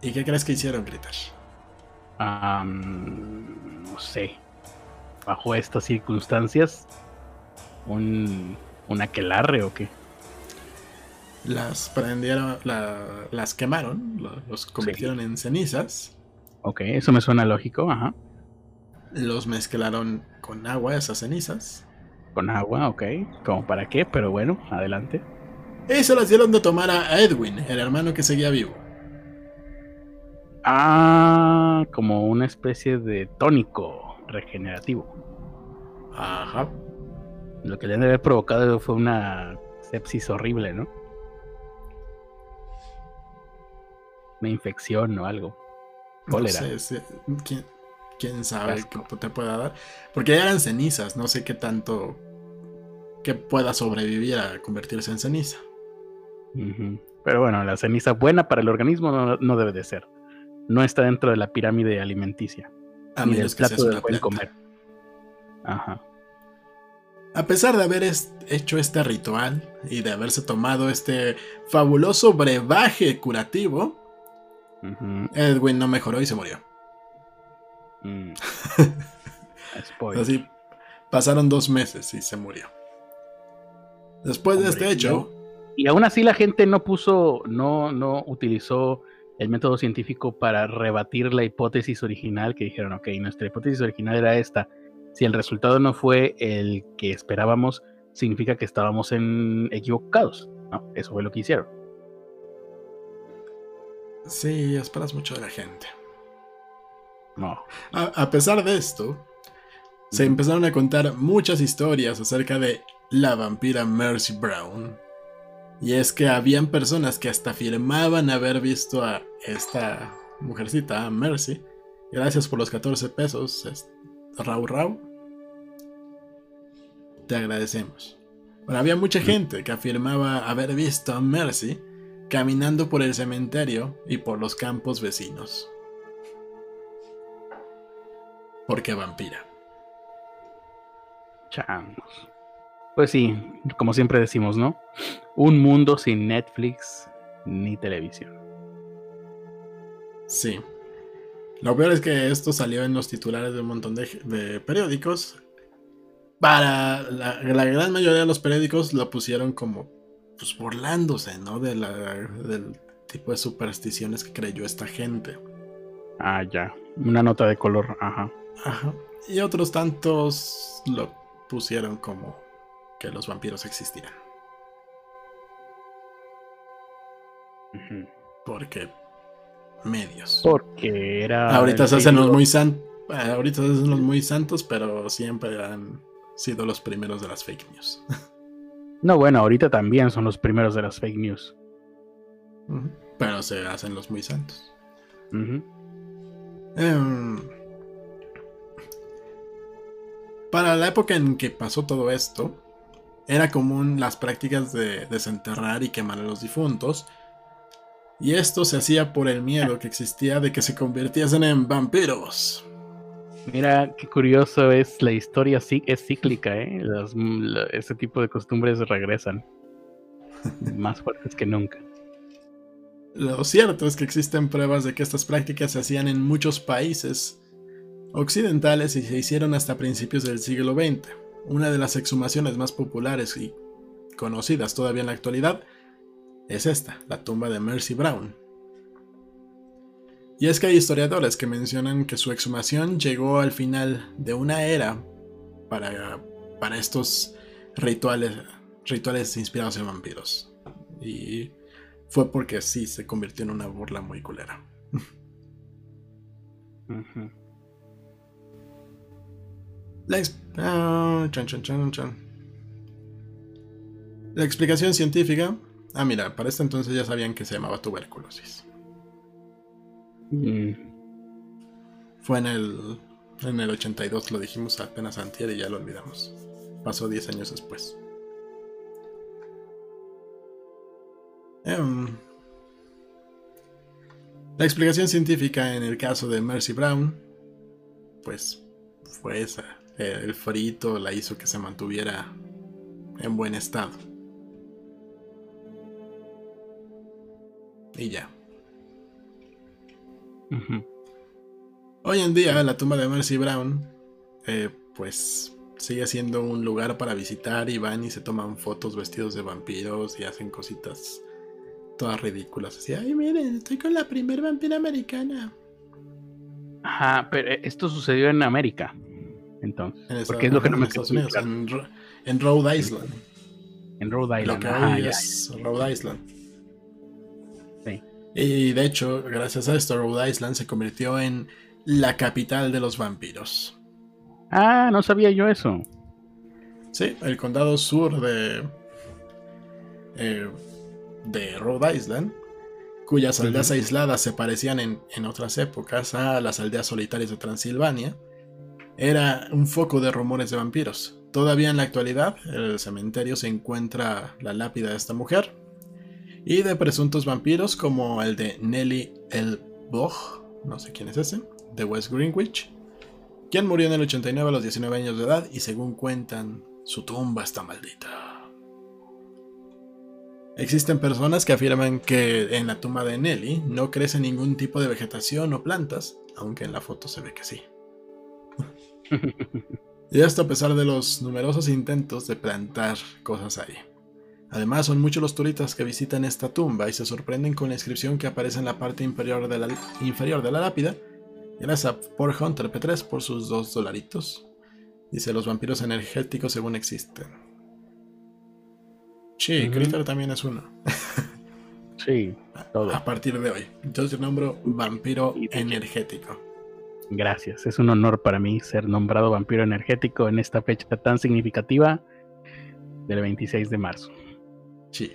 Speaker 1: ¿Y qué crees que hicieron, Gritash?
Speaker 2: Am, no sé. Bajo estas circunstancias, un, un aquelarre o qué.
Speaker 1: Las prendieron, la- las quemaron, lo- los convirtieron en cenizas,
Speaker 2: Ok, eso me suena lógico, ajá.
Speaker 1: los mezclaron con agua, esas cenizas,
Speaker 2: Con agua, ok. Como para qué, pero bueno, adelante.
Speaker 1: y se las dieron de tomar a Edwin, el hermano que seguía vivo.
Speaker 2: Ah, como una especie de tónico regenerativo.
Speaker 1: Ajá.
Speaker 2: Lo que le han de haber provocado fue una sepsis horrible, ¿no? Una infección o algo. Cólera.
Speaker 1: No sé, ¿quién, quién sabe qué te pueda dar. Porque ya eran cenizas, no sé qué tanto que pueda sobrevivir a convertirse en ceniza.
Speaker 2: Pero bueno, la ceniza buena para el organismo no, no debe de ser. No está dentro de la pirámide alimenticia.
Speaker 1: A
Speaker 2: ni del
Speaker 1: menos que
Speaker 2: plato del buen
Speaker 1: planta.
Speaker 2: comer. Ajá.
Speaker 1: A pesar de haber est- hecho este ritual y de haberse tomado este fabuloso brebaje curativo. Edwin no mejoró y se murió.
Speaker 2: Mm.
Speaker 1: Así pasaron dos meses y se murió. Después de este hecho,
Speaker 2: Y aún así la gente no puso, no, no utilizó el método científico para rebatir la hipótesis original que dijeron, ok, nuestra hipótesis original era esta. Si el resultado no fue el que esperábamos, significa que estábamos en equivocados. No, eso fue lo que hicieron.
Speaker 1: sí, esperas mucho de la gente.
Speaker 2: No.
Speaker 1: A, a pesar de esto, se empezaron a contar muchas historias acerca de la vampira Mercy Brown. Y es que habían personas que hasta afirmaban haber visto a esta mujercita, a Mercy. Gracias por los 14 pesos, es- Rau Rau. Te agradecemos. Pero había mucha gente que afirmaba haber visto a Mercy caminando por el cementerio y por los campos vecinos. Porque vampira.
Speaker 2: Changos. Pues sí, como siempre decimos, ¿no? Un mundo sin Netflix ni televisión.
Speaker 1: Sí. Lo peor es que esto salió en los titulares de un montón de, de periódicos. Para la, la gran mayoría de los periódicos lo pusieron como pues burlándose, ¿no? De la, del tipo de supersticiones que creyó esta gente.
Speaker 2: Ah, ya. Una nota de color, ajá.
Speaker 1: Ajá. Y otros tantos lo pusieron como que los vampiros existían.
Speaker 2: Ujú.
Speaker 1: Porque medios.
Speaker 2: Porque era.
Speaker 1: Ahorita se hacen los muy san- ahorita se hacen los muy santos, pero siempre han sido los primeros de las fake news.
Speaker 2: No, bueno, ahorita también son los primeros de las fake news.
Speaker 1: Pero se hacen los muy santos. Em, para la época en que pasó todo esto, era común las prácticas de desenterrar y quemar a los difuntos. Y esto se hacía por el miedo que existía de que se convirtiesen en vampiros.
Speaker 2: Mira qué curioso es la historia, sí, es cíclica, ¿eh? Las- la- ese tipo de costumbres regresan. Más fuertes que nunca.
Speaker 1: Lo cierto es que existen pruebas de que estas prácticas se hacían en muchos países occidentales y se hicieron hasta principios del siglo XX. Una de las exhumaciones más populares y conocidas todavía en la actualidad es esta, la tumba de Mercy Brown. Y es que hay historiadores que mencionan que su exhumación llegó al final de una era para, para estos rituales, rituales inspirados en vampiros. Y fue porque sí se convirtió en una burla muy culera. La, ex- ah, chan, chan, chan, chan. La explicación científica. Ah, mira, para este entonces ya sabían que se llamaba tuberculosis.
Speaker 2: Mm,
Speaker 1: Fue en el, en el 82, lo dijimos apenas antier y ya lo olvidamos. Pasó 10 años después. Em, la explicación científica en el caso de Mercy Brown, pues fue esa. El frito la hizo que se mantuviera en buen estado. Y ya. Hoy en día la tumba de Mercy Brown, eh, pues sigue siendo un lugar para visitar y van y se toman fotos vestidos de vampiros y hacen cositas todas ridículas. Así, ay, miren, estoy con la primer vampira americana.
Speaker 2: Ajá, pero eh, esto sucedió en América. Entonces,
Speaker 1: En
Speaker 2: porque es lo que no me
Speaker 1: Estados Unidos,
Speaker 2: claro.
Speaker 1: en, Rhode Island.
Speaker 2: En Rhode
Speaker 1: Lo
Speaker 2: Island.
Speaker 1: que
Speaker 2: ajá,
Speaker 1: hoy
Speaker 2: ya,
Speaker 1: es Rhode Island. Y de hecho, gracias a esto, Rhode Island se convirtió en la capital de los vampiros.
Speaker 2: Ah, no sabía yo eso.
Speaker 1: Sí, el condado sur de. eh, de Rhode Island, cuyas aldeas aisladas se parecían en, en otras épocas a las aldeas solitarias de Transilvania, era un foco de rumores de vampiros. Todavía en la actualidad, en el cementerio se encuentra la lápida de esta mujer y de presuntos vampiros como el de Nelly El Bog, no sé quién es ese, de West Greenwich, quien murió en el 89 a los 19 años de edad y según cuentan, su tumba está maldita. Existen personas que afirman que en la tumba de Nelly no crece ningún tipo de vegetación o plantas, aunque en la foto se ve que sí. y esto a pesar de los numerosos intentos de plantar cosas ahí. Además, son muchos los turistas que visitan esta tumba y se sorprenden con la inscripción que aparece en la parte inferior de la, inferior de la lápida. Gracias a por Hunter P3 por sus dos dolaritos. Dice, los vampiros energéticos según existen. Sí, Critter también es uno.
Speaker 2: sí,
Speaker 1: todo. A partir de hoy. Yo te nombro vampiro energético.
Speaker 2: Gracias, es un honor para mí ser nombrado vampiro energético en esta fecha tan significativa del 26 de marzo.
Speaker 1: Sí.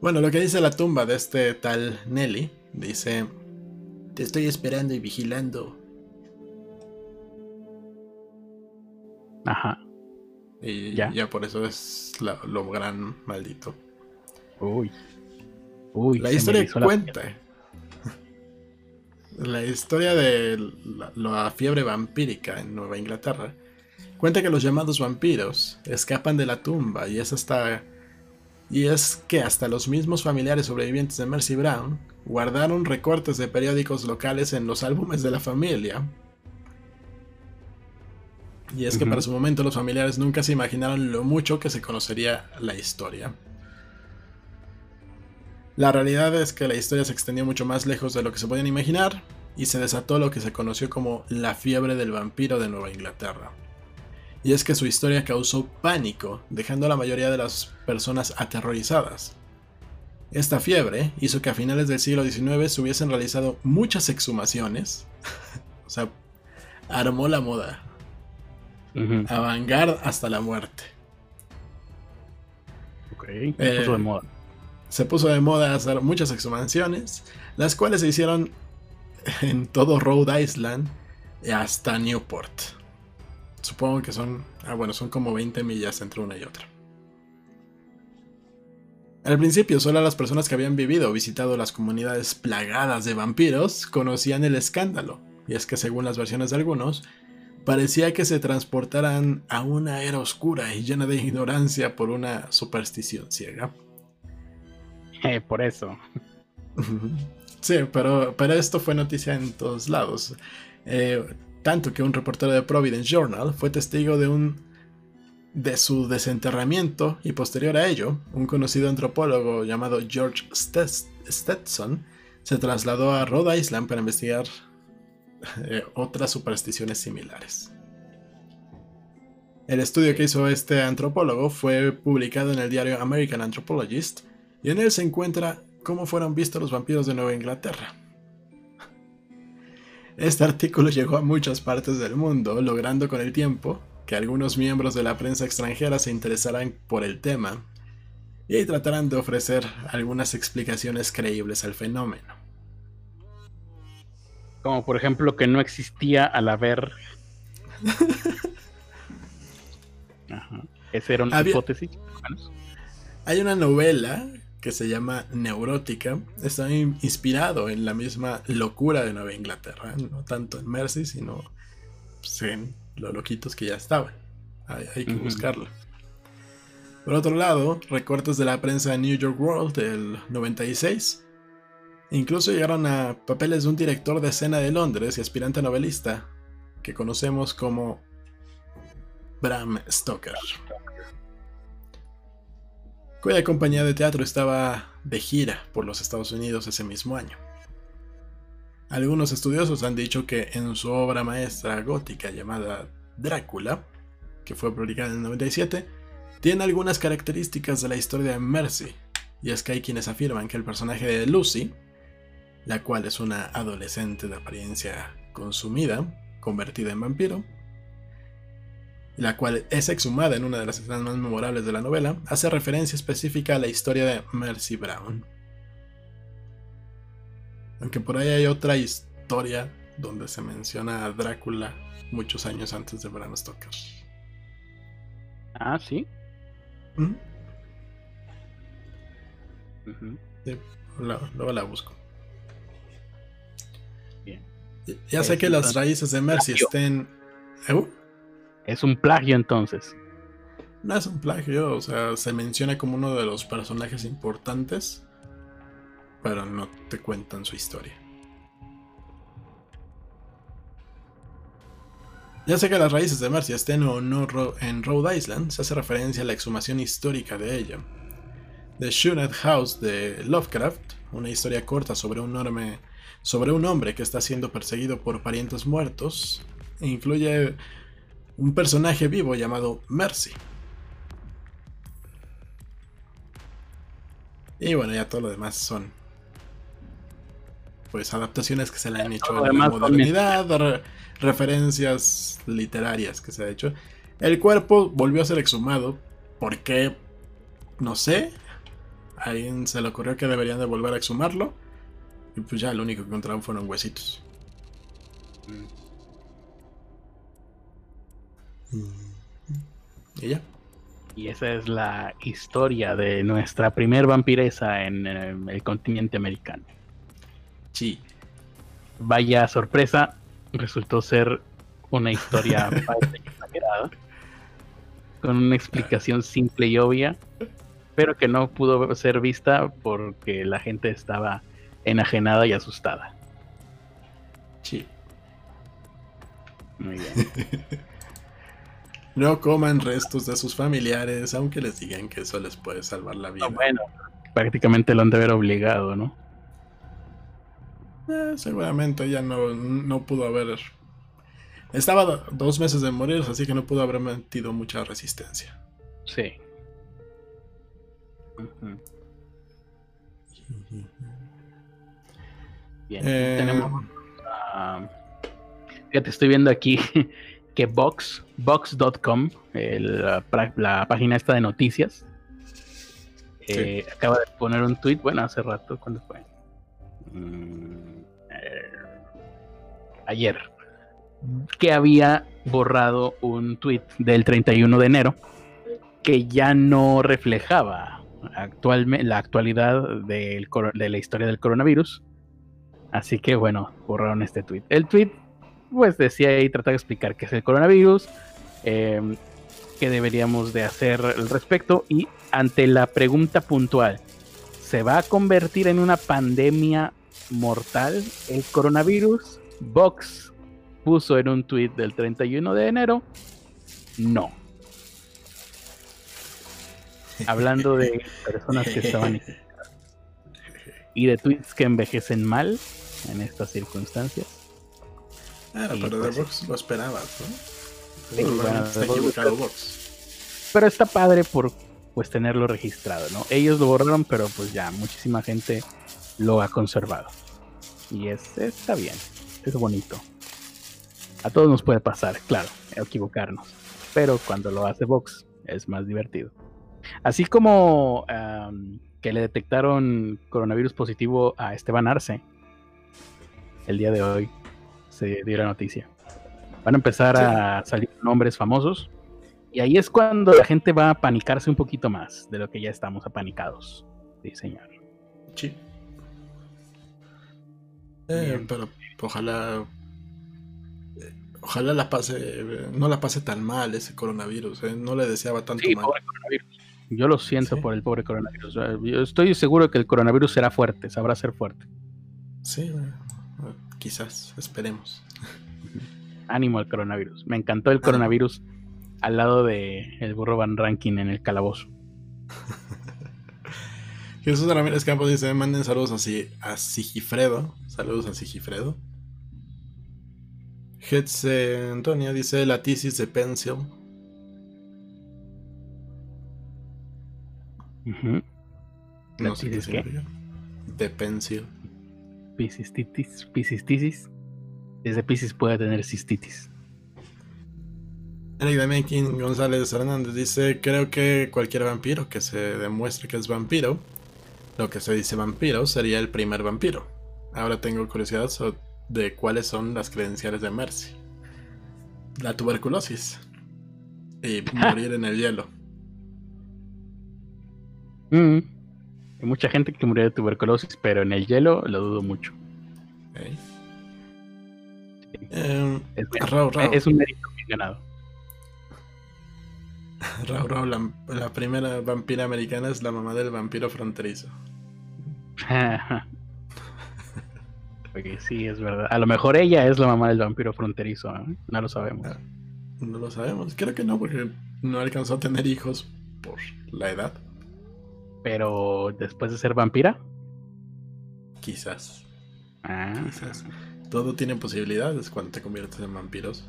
Speaker 1: Bueno, lo que dice la tumba de este tal Nelly, dice, te estoy esperando y vigilando.
Speaker 2: Ajá.
Speaker 1: Y ya, por eso es lo gran maldito.
Speaker 2: Uy. Uy.
Speaker 1: La historia cuenta. La, historia de la fiebre vampírica en Nueva Inglaterra Cuenta que los llamados vampiros escapan de la tumba y es hasta y es que hasta los mismos familiares sobrevivientes de Mercy Brown guardaron recortes de periódicos locales en los álbumes de la familia. Y es que para su momento los familiares nunca se imaginaron lo mucho que se conocería la historia. La realidad es que la historia se extendió mucho más lejos de lo que se podían imaginar y se desató lo que se conoció como la fiebre del vampiro de Nueva Inglaterra y es que su historia causó pánico, dejando a la mayoría de las personas aterrorizadas. Esta fiebre hizo que a finales del siglo XIX se hubiesen realizado muchas exhumaciones, o sea, armó la moda, a hasta la muerte.
Speaker 2: Ok, se puso de eh, moda.
Speaker 1: Se puso de moda hacer muchas exhumaciones, las cuales se hicieron en todo Rhode Island hasta Newport. Supongo que son. Ah, bueno, son como 20 millas entre una y otra. Al principio, solo las personas que habían vivido o visitado las comunidades plagadas de vampiros conocían el escándalo. Y es que, según las versiones de algunos, parecía que se transportaran a una era oscura y llena de ignorancia por una superstición ciega.
Speaker 2: Eh, por eso.
Speaker 1: sí, pero, pero esto fue noticia en todos lados. Eh, tanto que un reportero de Providence Journal fue testigo de un de su desenterramiento y posterior a ello, un conocido antropólogo llamado George Stetson se trasladó a Rhode Island para investigar eh, otras supersticiones similares. El estudio que hizo este antropólogo fue publicado en el diario American Anthropologist y en él se encuentra cómo fueron vistos los vampiros de Nueva Inglaterra. Este artículo llegó a muchas partes del mundo, logrando con el tiempo que algunos miembros de la prensa extranjera se interesaran por el tema y trataran de ofrecer algunas explicaciones creíbles al fenómeno.
Speaker 2: Como por ejemplo que no existía al haber... Esa era una hipótesis.
Speaker 1: Hay una novela que se llama Neurótica, está inspirado en la misma locura de Nueva Inglaterra, no tanto en Mercy, sino pues, en los loquitos que ya estaban. Hay, que buscarlo. Por otro lado, recortes de la prensa de New York World del 96 incluso llegaron a papeles de un director de escena de Londres y aspirante novelista que conocemos como Bram Stoker cuya compañía de teatro estaba de gira por los Estados Unidos ese mismo año. Algunos estudiosos han dicho que en su obra maestra gótica llamada Drácula, que fue publicada en el 97, tiene algunas características de la historia de Mercy, y es que hay quienes afirman que el personaje de Lucy, la cual es una adolescente de apariencia consumida, convertida en vampiro, la cual es exhumada en una de las escenas más memorables de la novela, hace referencia específica a la historia de Mercy Brown. Aunque por ahí hay otra historia donde se menciona a Drácula muchos años antes de Bram Stoker.
Speaker 2: Ah, sí.
Speaker 1: ¿Mm? luego la busco.
Speaker 2: Bien.
Speaker 1: Ya sé que las raíces de Mercy estén. ¿Eh?
Speaker 2: Es un plagio entonces.
Speaker 1: No es un plagio, o sea, se menciona como uno de los personajes importantes, pero no te cuentan su historia. Ya sé que las raíces de Mercy estén o no en Rhode Island, se hace referencia a la exhumación histórica de ella. The Shuned House de Lovecraft, una historia corta sobre un, enorme, sobre un hombre que está siendo perseguido por parientes muertos, incluye un personaje vivo llamado Mercy. Y bueno, ya todo lo demás son pues adaptaciones que se le han hecho a la modernidad, referencias literarias que se ha hecho. El cuerpo volvió a ser exhumado. ¿Por qué? No sé. A alguien se le ocurrió que deberían de volver a exhumarlo. Y pues ya lo único que encontraron fueron huesitos. Y ya.
Speaker 2: Y esa es la historia de nuestra primer vampiresa en el continente americano.
Speaker 1: Sí.
Speaker 2: Vaya sorpresa, resultó ser una historia exagerada, con una explicación simple y obvia, pero que no pudo ser vista porque la gente estaba enajenada y asustada.
Speaker 1: Sí.
Speaker 2: Muy bien.
Speaker 1: no coman restos de sus familiares, aunque les digan que eso les puede salvar la vida.
Speaker 2: bueno, prácticamente lo han de haber obligado, ¿no?
Speaker 1: Eh, seguramente ya no, no pudo haber. Estaba dos meses de morir, así que no pudo haber metido mucha resistencia.
Speaker 2: Sí. Bien, eh, tenemos. ya te estoy viendo aquí que Box, Box.com, la, la, página esta de noticias, eh, acaba de poner un tweet, bueno, hace rato, ¿cuándo fue? Mm, eh, ayer, que había borrado un tweet del 31 de enero que ya no reflejaba actualmente la actualidad de la historia del coronavirus. Así que bueno, borraron este tweet. El tweet pues decía y trataba de explicar qué es el coronavirus, eh, qué deberíamos de hacer al respecto y ante la pregunta puntual, ¿se va a convertir en una pandemia mortal el coronavirus, Vox puso en un tweet del 31 de enero, no. Hablando de personas que estaban y de tweets que envejecen mal en estas circunstancias.
Speaker 1: Pero de pues Vox lo esperabas,
Speaker 2: Pero está padre por pues tenerlo registrado, ¿no? Ellos lo borraron, pero pues ya muchísima gente lo ha conservado. Y es, está bien, es bonito. A todos nos puede pasar, claro, equivocarnos. Pero cuando lo hace Vox es más divertido. Así como que le detectaron coronavirus positivo a Esteban Arce el día de hoy, se dio la noticia. Van a empezar a salir nombres famosos. Y ahí es cuando la gente va a panicarse un poquito más de lo que ya estamos apanicados. Sí, señor.
Speaker 1: Sí. Eh, pero ojalá. Eh, ojalá la pase. No la pase tan mal ese coronavirus. Eh, no le deseaba tanto mal.
Speaker 2: Yo lo siento por el pobre coronavirus. Yo estoy seguro que el coronavirus será fuerte, sabrá ser fuerte.
Speaker 1: Sí, quizás, esperemos.
Speaker 2: Ánimo al coronavirus. Me encantó el coronavirus al lado de el burro Van Ranking en el calabozo.
Speaker 1: Jesús Ramírez Campos dice: manden saludos así a Sigifredo. Saludos a Sigifredo. Hetze Antonia dice la tisis de Pencil.
Speaker 2: No sé qué significa.
Speaker 1: De Pencil.
Speaker 2: Pisistitis. Pisistitis. Desde Piscis puede tener cistitis.
Speaker 1: Eric Demekin González Hernández dice: Creo que cualquier vampiro que se demuestre que es vampiro, lo que se dice vampiro, sería el primer vampiro. Ahora tengo curiosidad de cuáles son las credenciales de Mercy. La tuberculosis. Y morir en el hielo.
Speaker 2: Mm. Hay mucha gente que murió de tuberculosis, pero en el hielo lo dudo mucho.
Speaker 1: Eh,
Speaker 2: Es,
Speaker 1: Rao, Rao.
Speaker 2: es un mérito bien ganado.
Speaker 1: Rao, Rao, la, la primera vampira americana es la mamá del vampiro fronterizo.
Speaker 2: Oye, sí, es verdad. A lo mejor ella es la mamá del vampiro fronterizo, ¿eh? No lo sabemos.
Speaker 1: Ah. No lo sabemos. Creo que no, porque no alcanzó a tener hijos por la edad.
Speaker 2: Pero después de ser vampira.
Speaker 1: Quizás.
Speaker 2: Ah,
Speaker 1: Quizás. Todo tiene posibilidades cuando te conviertes en vampiros.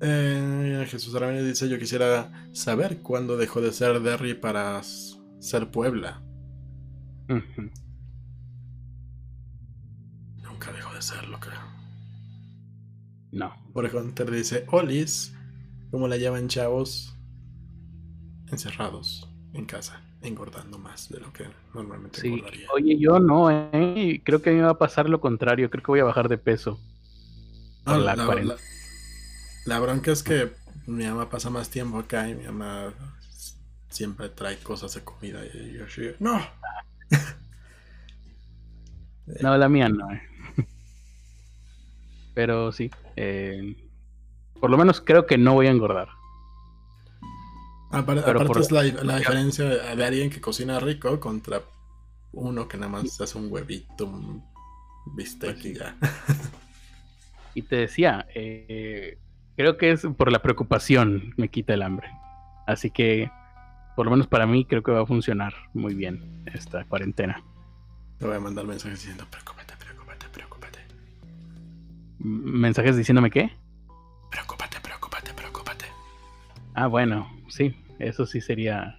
Speaker 1: Eh, Jesús Ramírez dice: Yo quisiera saber cuándo dejó de ser Derry para ser Puebla.
Speaker 2: Ujú.
Speaker 1: Nunca dejó de serlo, creo.
Speaker 2: No.
Speaker 1: Por Hunter dice: Olis, ¿cómo la llaman chavos? Encerrados en casa, engordando más de lo que normalmente
Speaker 2: Sí.
Speaker 1: engordaría.
Speaker 2: Oye, yo no, ¿eh? Creo que a mí me va a pasar lo contrario. Creo que voy a bajar de peso.
Speaker 1: No,
Speaker 2: la
Speaker 1: la, la- la bronca es que mi mamá pasa más tiempo acá y mi mamá siempre trae cosas de comida y yo así, no.
Speaker 2: No, la mía no. eh. Pero sí. eh, por lo menos creo que no voy a engordar.
Speaker 1: Aparte
Speaker 2: por-
Speaker 1: es la, la diferencia de alguien que cocina rico contra uno que nada más hace un huevito, un bistec
Speaker 2: Pues
Speaker 1: y
Speaker 2: sí.
Speaker 1: ya.
Speaker 2: Y te decía, eh, creo que es por la preocupación me quita el hambre. Así que, por lo menos para mí, creo que va a funcionar muy bien esta cuarentena.
Speaker 1: Te voy a mandar mensajes diciendo, preocúpate, preocúpate, preocúpate.
Speaker 2: ¿Mensajes diciéndome qué?
Speaker 1: Preocúpate, preocúpate, preocúpate.
Speaker 2: Ah, bueno, sí, eso sí sería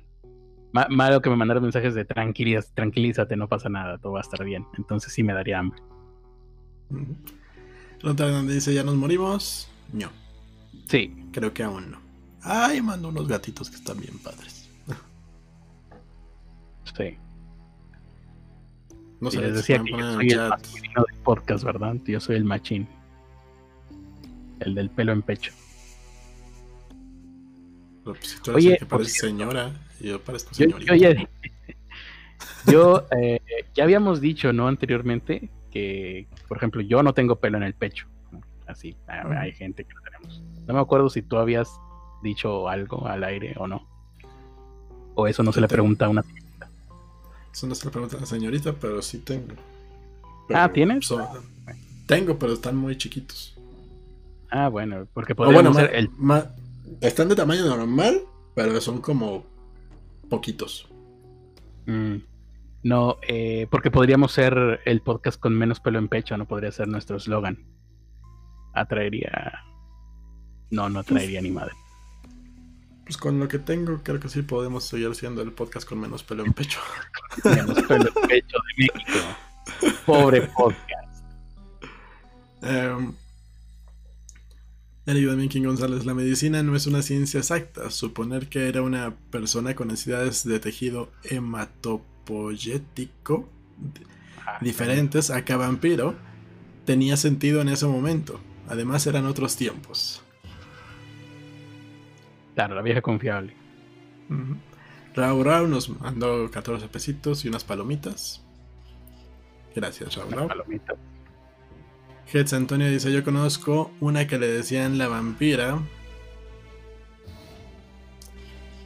Speaker 2: ma- malo que me mandaran mensajes de tranquilízate, tranquilízate, no pasa nada, todo va a estar bien. Entonces sí me daría hambre.
Speaker 1: Otro donde dice, ya nos morimos. No,
Speaker 2: Sí,
Speaker 1: creo que aún no. Ay, mando unos gatitos que están bien padres.
Speaker 2: sí.
Speaker 1: No sé,
Speaker 2: les decía que yo soy
Speaker 1: el
Speaker 2: del podcast, ¿verdad? Yo soy el machín. El del pelo en pecho.
Speaker 1: Pero, pues, tú
Speaker 2: Oye,
Speaker 1: eres que
Speaker 2: cierto.
Speaker 1: señora, y yo parezco señorita.
Speaker 2: yo eh, ya habíamos dicho, ¿no? Anteriormente que, por ejemplo, yo no tengo pelo en el pecho. ¿no? Así, hay, gente que lo tenemos. No me acuerdo si tú habías dicho algo al aire o no. O eso no se le pregunta a una.
Speaker 1: Eso no se le pregunta a la señorita, pero sí tengo.
Speaker 2: Ah, ¿tienes?
Speaker 1: son- tengo, pero están muy chiquitos.
Speaker 2: Ah, bueno, porque
Speaker 1: O
Speaker 2: podríamos
Speaker 1: bueno,
Speaker 2: ser el.
Speaker 1: ma- están de tamaño normal, pero son como poquitos.
Speaker 2: mm, no, eh, porque podríamos ser el podcast con menos pelo en pecho, no podría ser nuestro eslogan. Atraería. No, no atraería ni madre.
Speaker 1: Pues con lo que tengo, creo que sí podemos seguir siendo el podcast con menos pelo en pecho.
Speaker 2: Menos pelo en pecho de México. Pobre podcast.
Speaker 1: Eh, Eric Domínguez González, la medicina no es una ciencia exacta. Suponer que era una persona con necesidades de tejido hematopoyético diferentes a que vampiro tenía sentido en ese momento. Además eran otros tiempos.
Speaker 2: Claro, la vieja confiable.
Speaker 1: Rau Rau nos mandó 14 pesitos y unas palomitas. Gracias, Rau
Speaker 2: Una
Speaker 1: Rau. Hetz Antonio dice: Yo conozco una que le decían la vampira.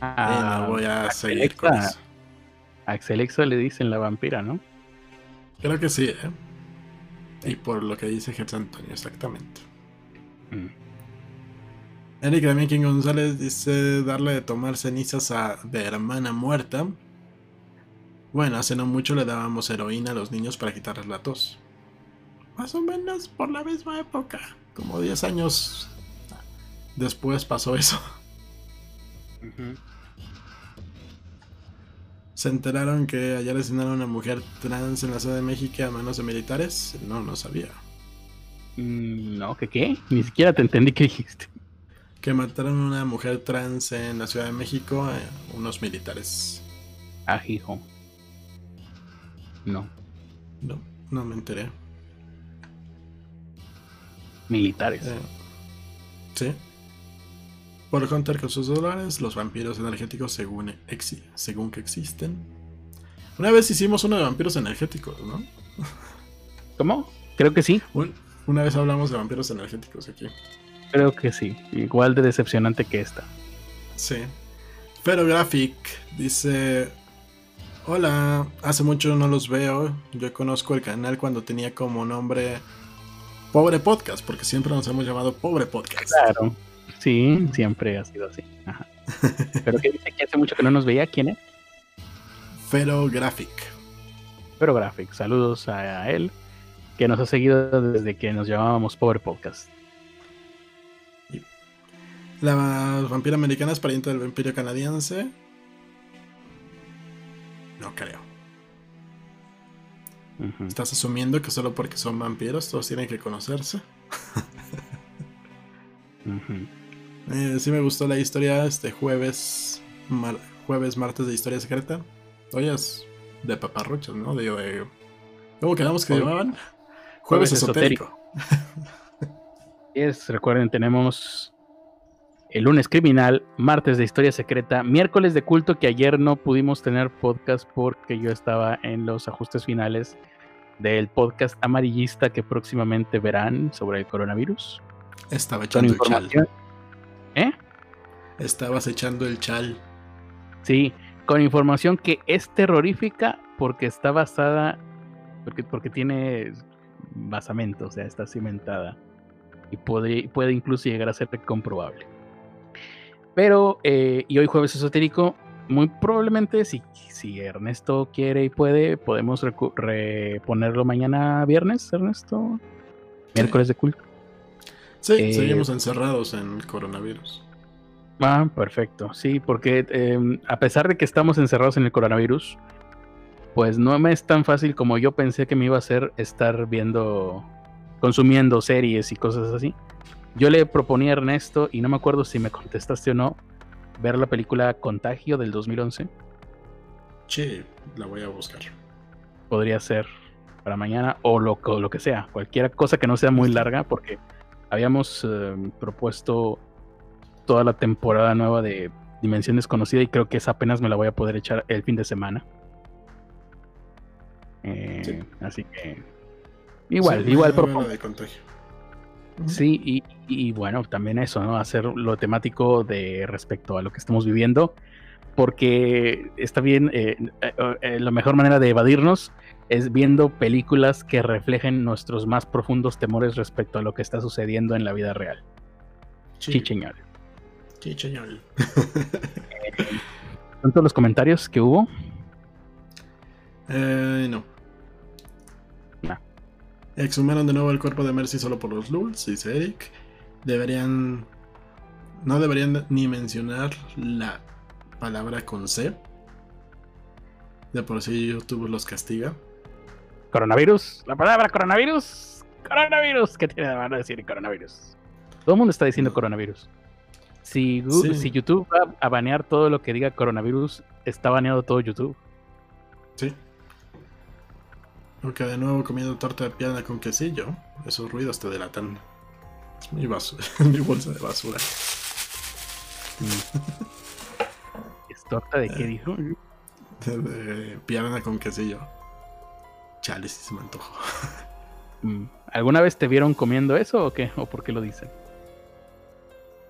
Speaker 2: Ah,
Speaker 1: no voy a
Speaker 2: Axel
Speaker 1: seguir con eso.
Speaker 2: a Axel Exa le dicen la vampira, ¿no?
Speaker 1: Creo que sí, ¿eh? Y por lo que dice Hetz Antonio, exactamente.
Speaker 2: Mm.
Speaker 1: Eric también King González dice darle de tomar cenizas a de hermana muerta. Bueno, hace no mucho le dábamos heroína a los niños para quitarles la tos. Más o menos por la misma época. Como 10 años después pasó eso. ¿Se enteraron que ayer asesinaron a una mujer trans en la Ciudad de México a manos de militares? No, no sabía.
Speaker 2: Mm, No, ¿qué qué? Ni siquiera te entendí qué dijiste.
Speaker 1: Que mataron a una mujer trans en la Ciudad de México eh, unos militares.
Speaker 2: Ah, hijo. No,
Speaker 1: No, no me enteré.
Speaker 2: Militares.
Speaker 1: Eh, sí. Por Hunter con sus dólares, los vampiros energéticos según, exi- según que existen. Una vez hicimos uno de vampiros energéticos, ¿no?
Speaker 2: ¿Cómo? Creo que sí.
Speaker 1: una vez hablamos de vampiros energéticos aquí.
Speaker 2: Creo que sí. Igual de decepcionante que esta.
Speaker 1: Sí. Pero Graphic dice: Hola, hace mucho no los veo. Yo conozco el canal cuando tenía como nombre Pobre Podcast, porque siempre nos hemos llamado Pobre Podcast.
Speaker 2: Claro. Sí, siempre ha sido así. Ajá. Pero que dice que hace mucho que no nos veía. ¿Quién es?
Speaker 1: Fero Graphic.
Speaker 2: Fero Graphic. Saludos a él, que nos ha seguido desde que nos llamábamos Pobre Podcast.
Speaker 1: La vampira americana es pariente del vampiro canadiense. No creo. ¿Estás asumiendo que solo porque son vampiros todos tienen que conocerse? Eh, sí me gustó la historia este jueves, jueves, martes de historia secreta. Hoy es de paparruchas, ¿no? De, ¿Cómo quedamos que llamaban? Jueves, esotérico.
Speaker 2: es, recuerden, tenemos el lunes criminal, martes de historia secreta, miércoles de culto que ayer no pudimos tener podcast porque yo estaba en los ajustes finales del podcast amarillista que próximamente verán sobre el coronavirus.
Speaker 1: Estaba echando el chal.
Speaker 2: ¿Eh?
Speaker 1: Estabas echando el chal.
Speaker 2: Sí, con información que es terrorífica porque está basada, porque, porque tiene basamento, o sea, está cimentada y puede, puede incluso llegar a ser comprobable. Pero, eh, y hoy jueves esotérico, muy probablemente si, si Ernesto quiere y puede, podemos reponerlo mañana viernes, Ernesto. Miércoles de culto.
Speaker 1: Sí, eh, seguimos encerrados en coronavirus.
Speaker 2: Ah, perfecto. Sí, porque em, a pesar de que estamos encerrados en el coronavirus, pues no me es tan fácil como yo pensé que me iba a hacer estar viendo, consumiendo series y cosas así. Yo le proponía a Ernesto, y no me acuerdo si me contestaste o no, ver la película Contagio del 2011.
Speaker 1: Sí, la voy a buscar.
Speaker 2: Podría ser para mañana o lo, lo que sea, cualquier cosa que no sea muy larga, porque habíamos eh, propuesto toda la temporada nueva de Dimensión Desconocida y creo que esa apenas me la voy a poder echar el fin de semana. Eh, así que igual, igual propongo. De contagio. Sí, y, bueno, también eso, ¿no? Hacer lo temático de respecto a lo que estamos viviendo, porque está bien, eh, eh, eh, la mejor manera de evadirnos es viendo películas que reflejen nuestros más profundos temores respecto a lo que está sucediendo en la vida real. Sí. Chicheñol.
Speaker 1: Chicheñol.
Speaker 2: ¿Son todos los comentarios que hubo?
Speaker 1: Eh, no. Exhumaron de nuevo el cuerpo de Mercy solo por los lulz, dice Eric. Deberían. No deberían ni mencionar la palabra con C. De por sí YouTube los castiga.
Speaker 2: Coronavirus. La palabra coronavirus. Coronavirus. ¿Qué tiene de malo decir coronavirus? Todo el mundo está diciendo coronavirus. Si, si YouTube va a banear todo lo que diga coronavirus, está baneado todo YouTube.
Speaker 1: Sí. Porque de nuevo comiendo torta de piedra con quesillo, esos ruidos te delatan. Es mi, mi bolsa de basura.
Speaker 2: ¿Es torta de qué eh, dijo?
Speaker 1: De, piedra con quesillo. Chale, si se me antojó.
Speaker 2: Mm, ¿Alguna vez te vieron comiendo eso o qué? ¿O por qué lo dicen?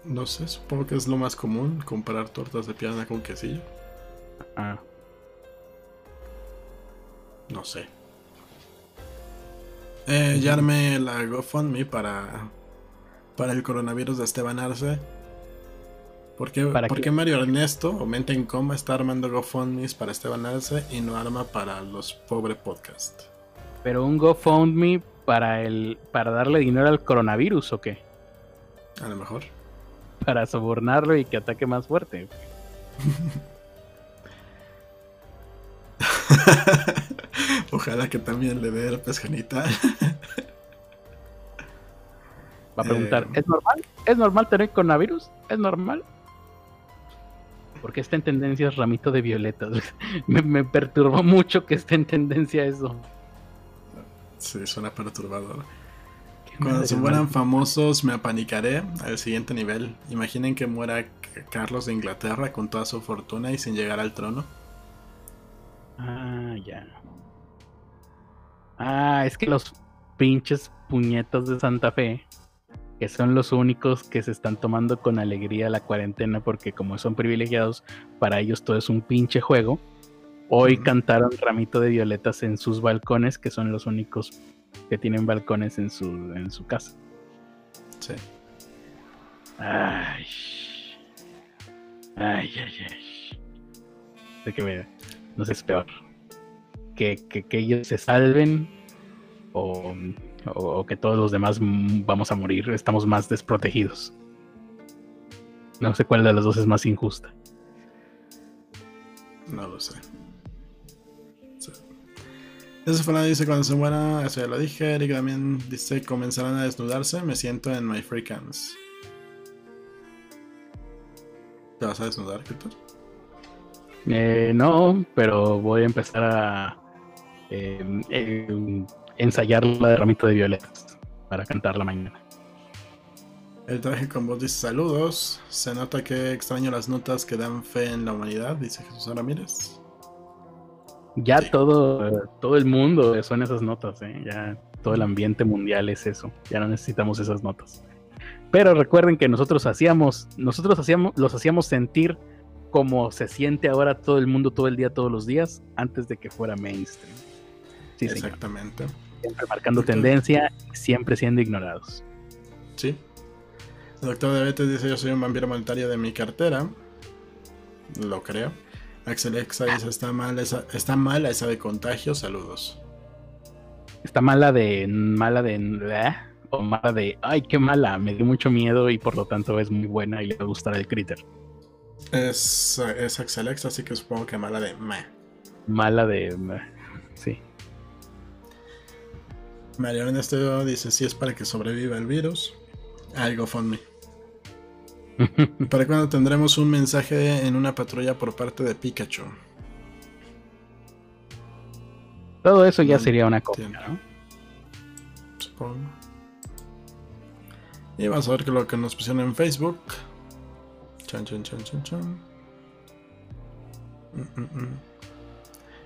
Speaker 1: No sé, supongo que es lo más común, comparar tortas de piedra con quesillo.
Speaker 2: Ah.
Speaker 1: No sé. Eh, ya armé la GoFundMe para, para el coronavirus de Esteban Arce. ¿Por qué, Mario Ernesto o Mente en Coma está armando GoFundMe para Esteban Arce y no arma para los pobres podcast?
Speaker 2: Pero un GoFundMe para el para darle dinero al coronavirus o qué?
Speaker 1: A lo mejor.
Speaker 2: Para sobornarlo y que ataque más fuerte.
Speaker 1: Ojalá que también le dé herpes genital.
Speaker 2: Va a preguntar, eh, ¿es normal? ¿Es normal tener coronavirus? ¿Es normal? Porque está en tendencia ramito de violetas. me, perturbó mucho que esté en tendencia eso.
Speaker 1: Sí, suena perturbador. Cuando se mueran famosos me apanicaré al siguiente nivel. Imaginen que muera Carlos de Inglaterra con toda su fortuna y sin llegar al trono.
Speaker 2: Ah, ya. Ah, es que los. pinches puñetas de Santa Fe, que son los únicos que se están tomando con alegría la cuarentena porque como son privilegiados, para ellos todo es un pinche juego. Hoy cantaron Ramito de Violetas en sus balcones, que son los únicos que tienen balcones en su, en su casa.
Speaker 1: Sí.
Speaker 2: Ay. Ay, ay, ay. De que me, no sé, es peor. Que, que, que ellos se salven o, o, que todos los demás vamos a morir, estamos más desprotegidos. No sé cuál de las dos es más injusta.
Speaker 1: No lo sé. Eso fue la dice cuando se muera, eso ya lo dije. Eric también dice comenzarán a desnudarse. Me siento en my freakans. ¿Te vas a desnudar, Víctor?
Speaker 2: Eh, no, pero voy a empezar a eh, eh, ensayar la de ramito de violetas para cantar la mañana.
Speaker 1: El traje con voz dice saludos. Se nota que extraño las notas que dan fe en la humanidad, dice Jesús Ramírez.
Speaker 2: Ya todo, todo el mundo son esas notas, ¿eh? ya todo el ambiente mundial es eso. Ya no necesitamos esas notas. Pero recuerden que nosotros hacíamos, nosotros hacíamos, los hacíamos sentir como se siente ahora todo el mundo todo el día, todos los días, antes de que fuera mainstream.
Speaker 1: Sí, Exactamente.
Speaker 2: Siempre marcando tendencia, siempre siendo ignorados.
Speaker 1: Sí. El doctor Diabetes dice: Yo soy un vampiro monetario de mi cartera. Lo creo. Axel Exa dice: Está mal esa, está mala esa de contagio. Saludos.
Speaker 2: Está mala de. Mala de. ¿eh? O mala de. Ay, qué mala. Me dio mucho miedo y por lo tanto es muy buena y le va a gustar el critter.
Speaker 1: Es, es Axel Exa, así que supongo que mala de. Meh.
Speaker 2: Mala de. Sí.
Speaker 1: Mariano Estudio dice: Si es para que sobreviva el virus. Algo fun me. ¿Para cuándo tendremos un mensaje en una patrulla por parte de Pikachu?
Speaker 2: Todo eso ya sería una copia, ¿no?
Speaker 1: Supongo. Y vamos a ver lo que nos pusieron en Facebook. Chan, chan, chan, chan, chan. Mm, mm, mm.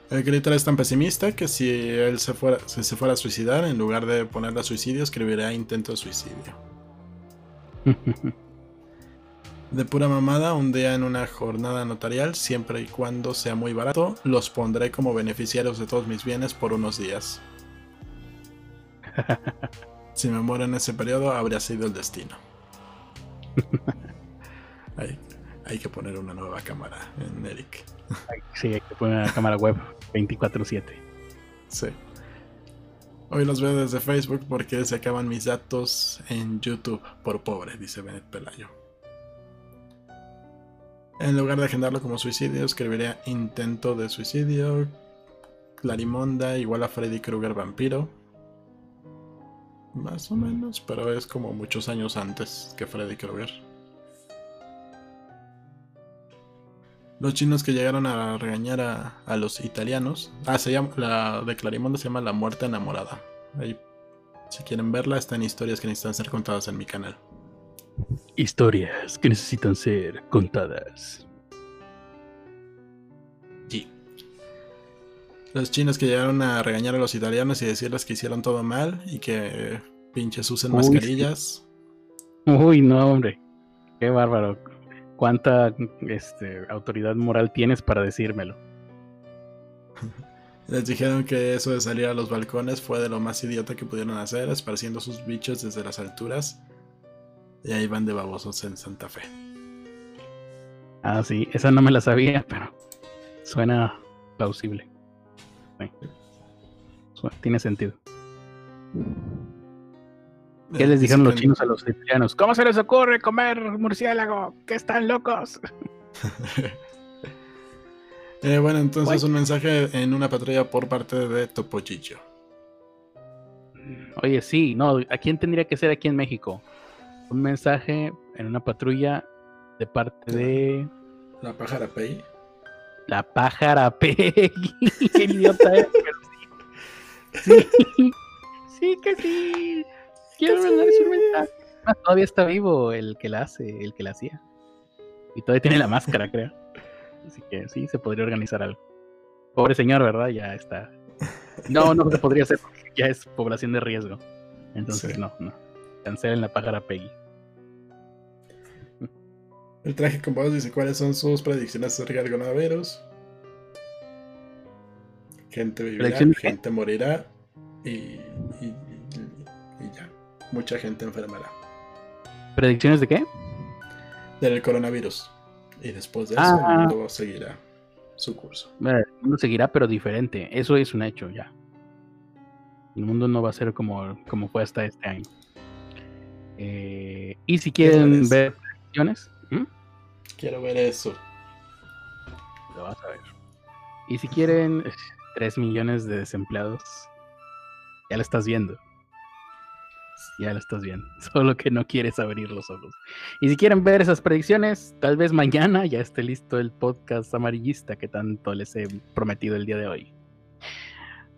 Speaker 1: El Critter es tan pesimista que si él se fuera, si se fuera a suicidar, en lugar de ponerle suicidio, escribiría intento de suicidio. De pura mamada, un día en una jornada notarial, siempre y cuando sea muy barato, los pondré como beneficiarios de todos mis bienes por unos días. si me muero en ese periodo, habría sido el destino. hay, hay, que poner una nueva cámara en Eric.
Speaker 2: sí, hay que poner una cámara web 24/7.
Speaker 1: Sí. Hoy los veo desde Facebook porque se acaban mis datos en YouTube por pobre, dice Benet Pelayo. En lugar de agendarlo como suicidio, escribiría intento de suicidio. Clarimonda igual a Freddy Krueger vampiro. Más o menos, pero es como muchos años antes que Freddy Krueger. Los chinos que llegaron a regañar a, los italianos. Ah, se llama, la de Clarimonda se llama La Muerte Enamorada. Ahí, si quieren verla, están historias que necesitan ser contadas en mi canal.
Speaker 2: Historias que necesitan ser contadas.
Speaker 1: Sí. Los chinos que llegaron a regañar a los italianos y decirles que hicieron todo mal y que pinches usen mascarillas.
Speaker 2: Uy, no, hombre. Qué bárbaro. ¿Cuánta este, autoridad moral tienes para decírmelo?
Speaker 1: Les dijeron que eso de salir a los balcones fue de lo más idiota que pudieron hacer, esparciendo sus bichos desde las alturas y ahí van de babosos en Santa Fe.
Speaker 2: Ah, sí, esa no me la sabía, pero suena plausible. tiene sentido. ¿Qué les dijeron los chinos a los italianos? ¿Cómo se les ocurre comer murciélago? ¿Qué están locos?
Speaker 1: eh, bueno, entonces un mensaje en una patrulla por parte de Topochicho.
Speaker 2: Oye, sí, no, ¿a quién tendría que ser aquí en México? un mensaje en una patrulla de parte de.
Speaker 1: La pájara Pei.
Speaker 2: La pájara Pei. Qué idiota es, sí. sí. que sí. Quiero mandar su mensaje. Ah, todavía está vivo el que la hace, el que la hacía. Y todavía tiene la máscara, creo. Así que sí, se podría organizar algo. Pobre señor, ¿verdad? Ya está. No, no se podría hacer porque ya es población de riesgo. Entonces, no, no. Cancelen la pájara Peggy.
Speaker 1: El traje con voz dice cuáles son sus predicciones acerca del coronavirus. Gente vivirá, gente morirá y. Mucha gente enfermará.
Speaker 2: ¿Predicciones de qué?
Speaker 1: Del coronavirus. Y después de eso el ah. mundo seguirá su curso.
Speaker 2: El mundo seguirá, pero diferente. Eso es un hecho ya. El mundo no va a ser como, como fue hasta este año. Eh, y si quieren ver predicciones,
Speaker 1: Quiero ver eso.
Speaker 2: Lo vas a ver. Y si quieren 3 millones de desempleados, ya lo estás viendo. Ya lo estás viendo. Solo que no quieres abrir los ojos. Y si quieren ver esas predicciones, tal vez mañana ya esté listo el podcast amarillista que tanto les he prometido el día de hoy.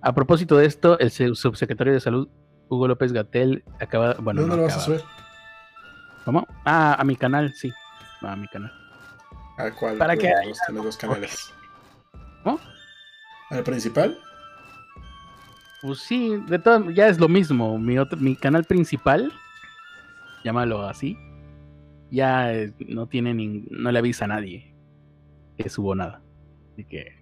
Speaker 2: A propósito de esto, el subsecretario de Salud, Hugo López Gatel, acaba. Bueno,
Speaker 1: ¿Dónde lo vas a subir?
Speaker 2: ¿Cómo? Ah, a mi canal, sí. A mi canal.
Speaker 1: ¿A cuál?
Speaker 2: Para que
Speaker 1: los, dos canales.
Speaker 2: ¿Cómo?
Speaker 1: ¿Al principal?
Speaker 2: Pues sí, de todo, ya es lo mismo. Mi, otro, mi canal principal, llámalo así, ya eh, no tiene ni, no le avisa a nadie que subo nada. Así que.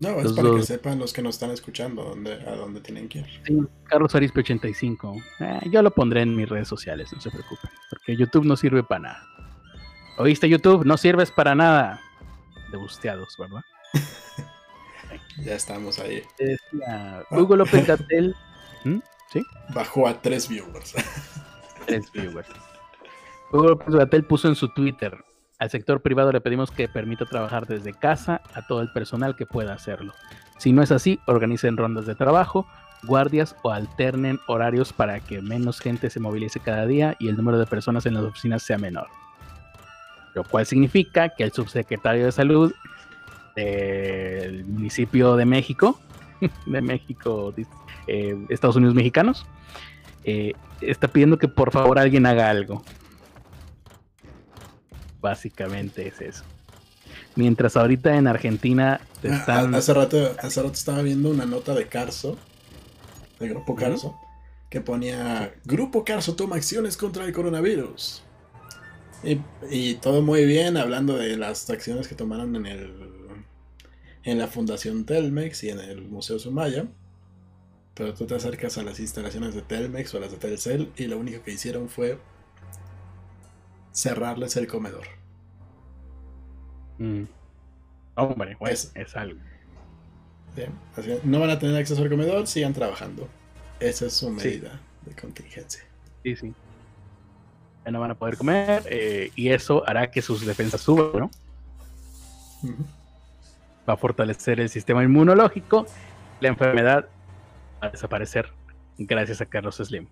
Speaker 1: No, es para que sepan los que nos están escuchando dónde, a dónde tienen que ir.
Speaker 2: Carlos Arispe 85. Eh, yo lo pondré en mis redes sociales, no se preocupen. Porque YouTube no sirve para nada. ¿Oíste YouTube? No sirves para nada. De busteados, ¿verdad?
Speaker 1: Ya estamos ahí.
Speaker 2: Hugo López Gatel. ¿Mm? ¿Sí?
Speaker 1: Bajó a tres viewers.
Speaker 2: tres viewers. Hugo López Gatel puso en su Twitter. Al sector privado le pedimos que permita trabajar desde casa a todo el personal que pueda hacerlo. Si no es así, organicen rondas de trabajo, guardias o alternen horarios para que menos gente se movilice cada día y el número de personas en las oficinas sea menor lo cual significa que el subsecretario de salud del municipio de México, de México, eh, Estados Unidos mexicanos, eh, está pidiendo que por favor alguien haga algo. Básicamente es eso. Mientras ahorita en Argentina
Speaker 1: ah, están... Hace rato, hace rato estaba viendo una nota de Carso, de Grupo Carso, que ponía, Grupo Carso toma acciones contra el coronavirus. Y, todo muy bien, hablando de las acciones que tomaron en el en la Fundación Telmex y en el Museo Sumaya. Pero tú te acercas a las instalaciones de Telmex o a las de Telcel y lo único que hicieron fue cerrarles el comedor.
Speaker 2: Mm. Hombre, pues es, algo.
Speaker 1: no van a tener acceso al comedor, sigan trabajando. Esa es su medida de contingencia.
Speaker 2: Sí, sí ya no van a poder comer eh, y eso hará que sus defensas suban, ¿no? Va a fortalecer el sistema inmunológico, la enfermedad va a desaparecer gracias a Carlos Slim.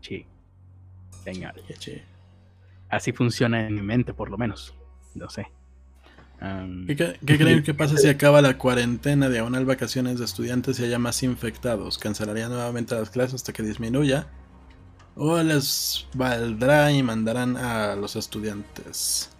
Speaker 2: Sí. Genial. Así funciona en mi mente, por lo menos. No sé.
Speaker 1: ¿Qué, creen que pasa si acaba la cuarentena diagonal vacaciones de estudiantes y haya más infectados? ¿Cancelaría nuevamente las clases hasta que disminuya? o les valdrá y mandarán a los estudiantes.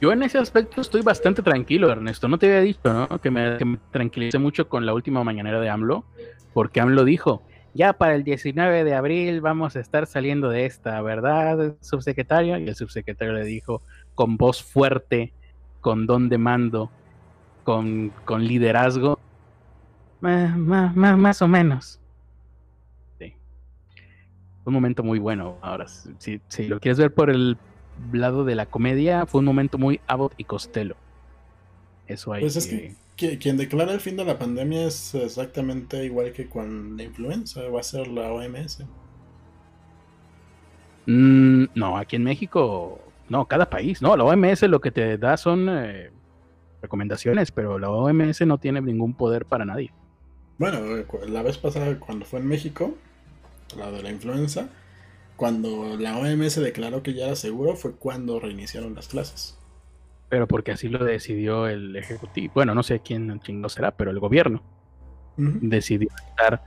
Speaker 2: Yo en ese aspecto estoy bastante tranquilo, Ernesto. No te había dicho, ¿no? Que me, tranquilicé mucho con la última mañanera de AMLO, porque AMLO dijo, ya para el 19 de abril vamos a estar saliendo de esta, ¿verdad, subsecretario? Y el subsecretario le dijo con voz fuerte, con don de mando, con, con liderazgo, más o menos un momento muy bueno. Ahora, si, si, lo quieres ver por el lado de la comedia, fue un momento muy Abbott y Costello. Eso hay.
Speaker 1: Pues es que, quien declara el fin de la pandemia es exactamente igual que con la influenza, va a ser la OMS.
Speaker 2: Mm, no, aquí en México, no, cada país, no, la OMS lo que te da son eh, recomendaciones, pero la OMS no tiene ningún poder para nadie.
Speaker 1: Bueno, la vez pasada cuando fue en México, la de la influenza, cuando la OMS declaró que ya era seguro fue cuando reiniciaron las clases.
Speaker 2: Pero porque así lo decidió el Ejecutivo. Bueno, no sé quién chingo será, pero el gobierno decidió estar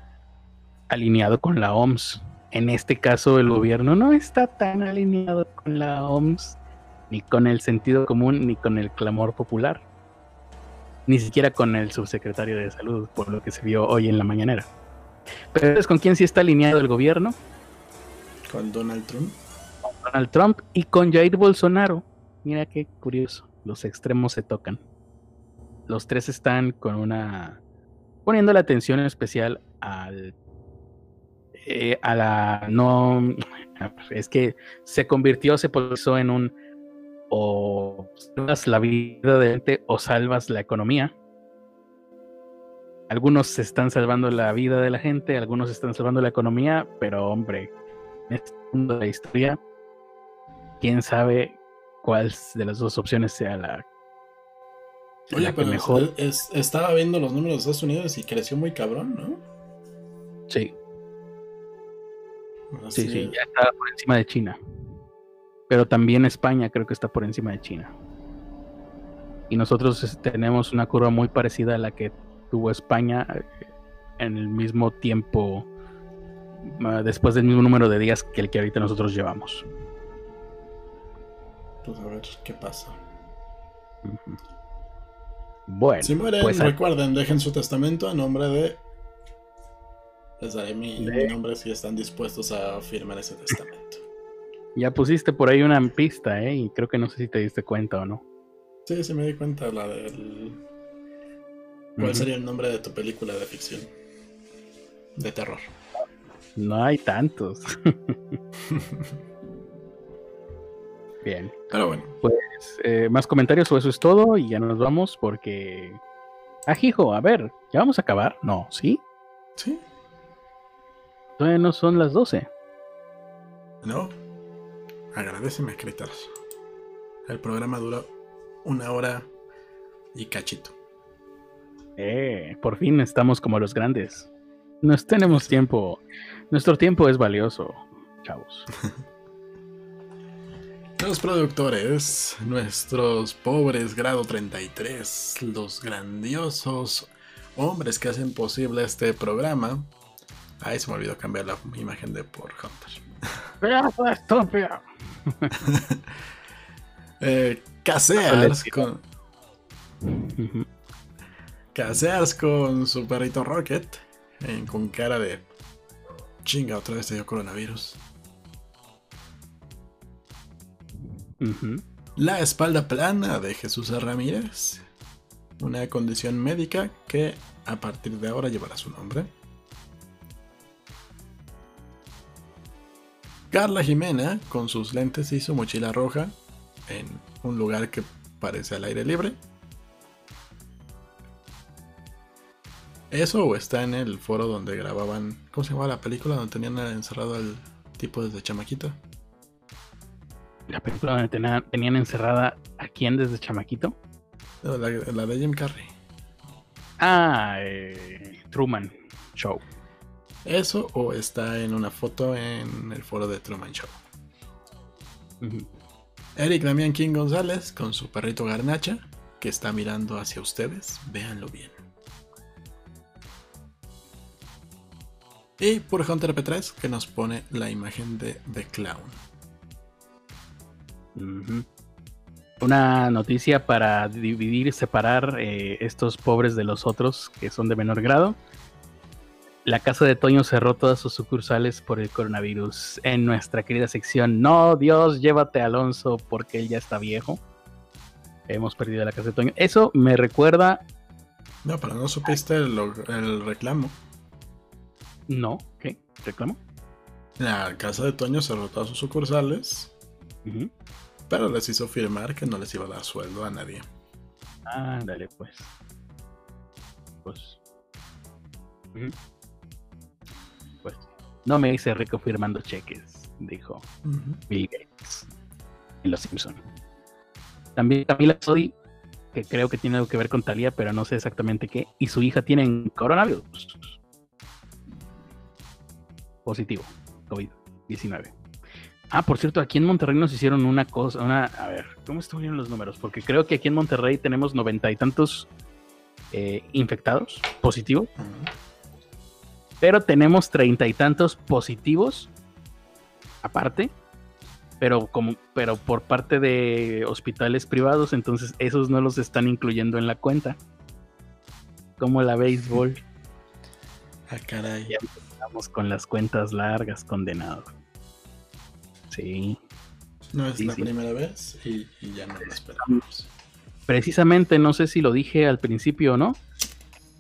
Speaker 2: alineado con la OMS. En este caso, el gobierno no está tan alineado con la OMS, ni con el sentido común, ni con el clamor popular. Ni siquiera con el subsecretario de salud, por lo que se vio hoy en la mañanera. Pero ¿con quién sí está alineado el gobierno?
Speaker 1: Con Donald Trump.
Speaker 2: Con Donald Trump y con Jair Bolsonaro. Mira qué curioso. Los extremos se tocan. Los tres están con una. poniendo la atención especial al. Eh, a la. No. Es que se convirtió, se puso en un. O salvas la vida de gente o salvas la economía. Algunos están salvando la vida de la gente, algunos están salvando la economía, pero hombre, en este mundo de la historia, quién sabe cuál de las dos opciones sea la,
Speaker 1: Oye, la que mejor. estaba viendo los números de Estados Unidos y creció muy cabrón, ¿no?
Speaker 2: Sí. Sí, sí, ya está por encima de China. Pero también España creo que está por encima de China. Y nosotros tenemos una curva muy parecida a la que tuvo España eh, en el mismo tiempo, ah, después del mismo número de días que el que ahorita nosotros llevamos.
Speaker 1: Pues a ver qué pasa.
Speaker 2: Bueno,
Speaker 1: si mueren, pues, recuerden, dejen su testamento a nombre de. Les daré mi, nombre si están dispuestos a firmar ese testamento.
Speaker 2: Ya pusiste por ahí una pista, ¿eh? Y creo que no sé si te diste cuenta o no.
Speaker 1: Sí, sí me di cuenta, la del ¿Cuál sería el nombre de tu película de ficción? De terror.
Speaker 2: No hay tantos. Bien.
Speaker 1: Pero bueno.
Speaker 2: Pues, eh, más comentarios o eso es todo y ya nos vamos porque. Ajijo, a ver, ¿ya vamos a acabar? No, ¿sí?
Speaker 1: Sí.
Speaker 2: Todavía no son las 12.
Speaker 1: No. Agradeceme, escritas. El programa duró una hora y cachito.
Speaker 2: Eh, por fin estamos como los grandes. Nos tenemos tiempo. Nuestro tiempo es valioso, chavos.
Speaker 1: Los productores, nuestros pobres grado 33, los grandiosos hombres que hacen posible este programa. Ay, se me olvidó cambiar la imagen de por Hunter.
Speaker 2: estúpido!
Speaker 1: eh, Caseas con. Caseas con su perrito Rocket, con cara de chinga, otra vez te dio coronavirus. La espalda plana de Jesús Ramírez, una condición médica que a partir de ahora llevará su nombre. Carla Jimena con sus lentes y su mochila roja en un lugar que parece al aire libre. ¿Eso o está en el foro donde grababan. ¿Cómo se llamaba la película? Donde tenían encerrado al tipo desde chamaquito.
Speaker 2: ¿La película donde tenían, encerrada a quién desde chamaquito?
Speaker 1: la, de Jim Carrey.
Speaker 2: Ah, eh, Truman Show.
Speaker 1: ¿Eso o está en una foto en el foro de Truman Show? Eric Damián King González con su perrito Garnacha que está mirando hacia ustedes. Véanlo bien. Y por Hunter P3 que nos pone la imagen de The Clown.
Speaker 2: Una noticia para dividir y separar eh, estos pobres de los otros que son de menor grado. La casa de Toño cerró todas sus sucursales por el coronavirus. En nuestra querida sección, no, Dios, llévate a Alonso porque él ya está viejo. Hemos perdido la casa de Toño. Eso me recuerda.
Speaker 1: No, pero no supiste el reclamo.
Speaker 2: No, ¿qué? ¿Reclamo?
Speaker 1: La casa de Toño cerró todas sus sucursales, pero les hizo firmar que no les iba a dar sueldo a nadie.
Speaker 2: Ah, dale, pues. Pues. Pues. No me hice rico firmando cheques, dijo Bill Gates en Los Simpson. También Camila Sodi, que creo que tiene algo que ver con Talía, pero no sé exactamente qué, y su hija tienen coronavirus positivo, COVID-19. Ah, por cierto, aquí en Monterrey nos hicieron una cosa, una, a ver, ¿cómo estuvieron los números? Porque creo que aquí en Monterrey tenemos noventa y tantos eh, infectados positivos, pero tenemos treinta y tantos positivos aparte, pero como, pero por parte de hospitales privados, entonces esos no los están incluyendo en la cuenta. Como la béisbol.
Speaker 1: Ah, caray.
Speaker 2: Empezamos con las cuentas largas, condenado. Sí.
Speaker 1: No es
Speaker 2: Sí,
Speaker 1: la
Speaker 2: sí.
Speaker 1: primera vez y, y ya no lo esperamos.
Speaker 2: Precisamente, no sé si lo dije al principio o no,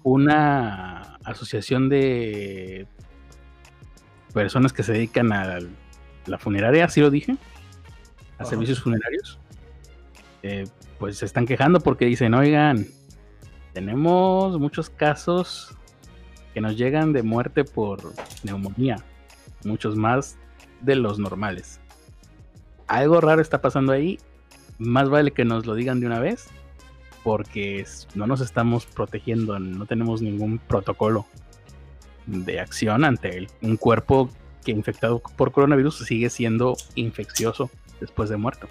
Speaker 2: una asociación de personas que se dedican a la funeraria, ¿sí lo dije? A
Speaker 1: Ajá.
Speaker 2: servicios funerarios. eh, pues se están quejando porque dicen, oigan, tenemos muchos casos que nos llegan de muerte por neumonía, muchos más de los normales. Algo raro está pasando ahí, más vale que nos lo digan de una vez, porque no nos estamos protegiendo, no tenemos ningún protocolo de acción ante el- un cuerpo que infectado por coronavirus sigue siendo infeccioso después de muerto.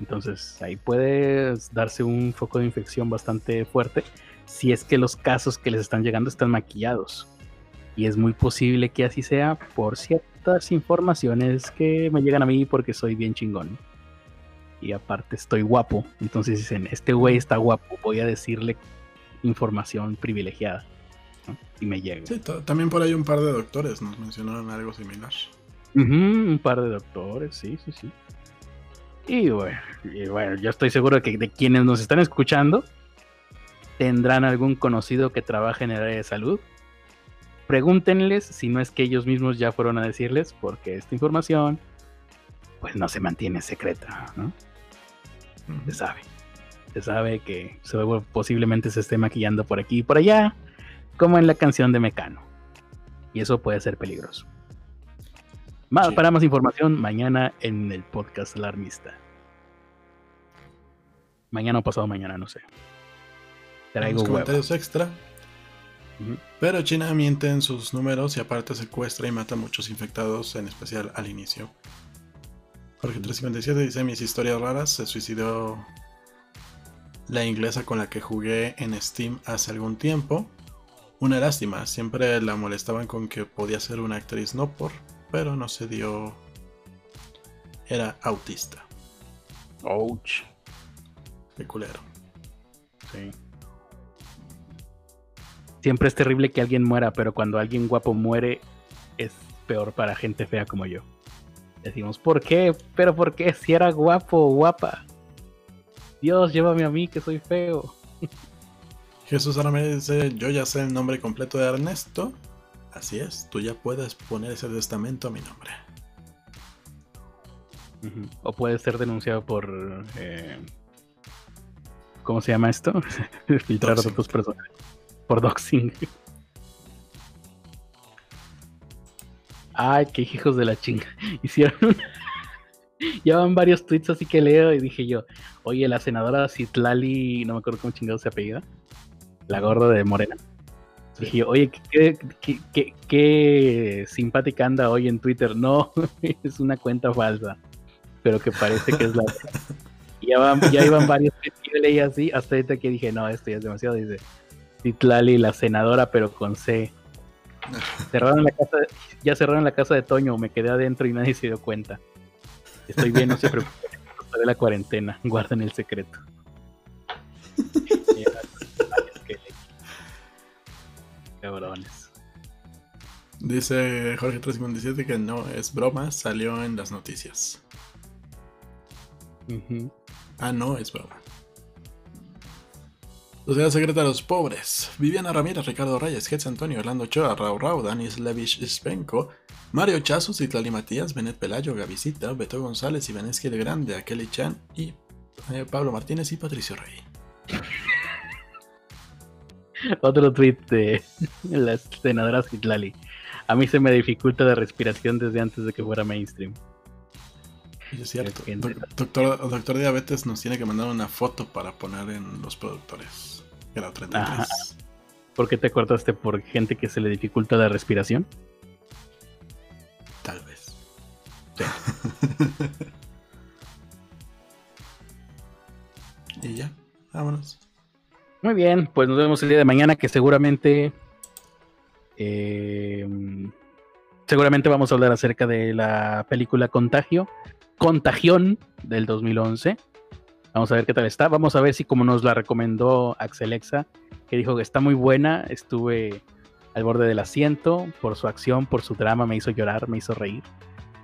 Speaker 2: Entonces ahí puede darse un foco de infección bastante fuerte si es que los casos que les están llegando están maquillados. Y es muy posible que así sea por ciertas informaciones que me llegan a mí porque soy bien chingón. Y aparte estoy guapo. Entonces dicen, este güey está guapo, voy a decirle información privilegiada. ¿no? Y me llega.
Speaker 1: Sí, ta- también por ahí un par de doctores nos mencionaron algo similar.
Speaker 2: Un par de doctores, sí, sí, sí. Y bueno, y bueno, yo estoy seguro de que de quienes nos están escuchando tendrán algún conocido que trabaje en el área de salud. Pregúntenles si no es que ellos mismos ya fueron a decirles, porque esta información pues no se mantiene secreta, ¿no? Se sabe. Se sabe que se- posiblemente se esté maquillando por aquí y por allá, como en la canción de Mecano. Y eso puede ser peligroso. Más,
Speaker 1: Sí.
Speaker 2: Para más información, mañana en el podcast alarmista. Mañana o pasado mañana, no sé. Traigo huevo.
Speaker 1: comentarios extra. Pero China miente en sus números y aparte secuestra y mata a muchos infectados, en especial al inicio. Jorge 357 dice mis historias raras. Se suicidó la inglesa con la que jugué en Steam hace algún tiempo. Una lástima, siempre la molestaban con que podía ser una actriz no por, pero no se dio. Era autista.
Speaker 2: Ouch.
Speaker 1: Qué culero.
Speaker 2: Sí. Siempre es terrible que alguien muera, pero cuando alguien guapo muere es peor para gente fea como yo. Decimos, ¿por qué? ¿Pero por qué? Si era guapo o guapa. Dios, llévame a mí que soy feo.
Speaker 1: Jesús ahora me dice, yo ya sé el nombre completo de Ernesto. Así es, tú ya puedes poner ese testamento a mi nombre.
Speaker 2: O puede ser denunciado por... eh, ¿Cómo se llama esto? Filtrar datos personales. Por doxing. Ay, qué hijos de la chinga. Hicieron una... Ya van varios tweets así que leo y dije yo, oye, la senadora Citlali, no me acuerdo cómo chingado se apellida, la gorda de Morena. Dije yo, oye, ¿qué, qué, qué- qué simpática anda hoy en Twitter. No, es una cuenta falsa, pero que parece que es la... Y ya, van, ya iban varios tweets que yo leí así, hasta ahorita que dije, no, esto ya es demasiado, dice Citlali, la senadora, pero con C. Cerraron la casa, ya cerraron la casa de Toño, me quedé adentro y nadie se dio cuenta. Estoy bien, no se preocupen, de la cuarentena, guarden el secreto. Cabrones.
Speaker 1: Dice Jorge 357 que no es broma, salió en las noticias. Ah, no, es broma. Sociedad Secreta de los Pobres. Viviana Ramírez, Ricardo Reyes, Getz Antonio, Orlando Ochoa, Rau Rau, Danis Levish Spenko, Mario Chazo, Citlali Matías, Benet Pelayo, Gavisita, Beto González, Ivaneski el Grande, Akeli Chan y eh, Pablo Martínez y Patricio Rey.
Speaker 2: Otro tweet de la senadora Citlali. A mí se me dificulta la respiración desde antes de que fuera mainstream.
Speaker 1: Es cierto. Doctor, Doctor Diabetes nos tiene que mandar una foto para poner en los productores. Era 33.
Speaker 2: Ajá. ¿Por qué te acordaste por gente que se le dificulta la respiración?
Speaker 1: Tal vez. y ya, vámonos.
Speaker 2: Muy bien, pues nos vemos el día de mañana que seguramente eh, seguramente vamos a hablar acerca de la película Contagio, Contagión del 2011. Vamos a ver qué tal está. Vamos a ver si como nos la recomendó Axelexa, que dijo que está muy buena. Estuve al borde del asiento por su acción, por su drama, me hizo llorar, me hizo reír.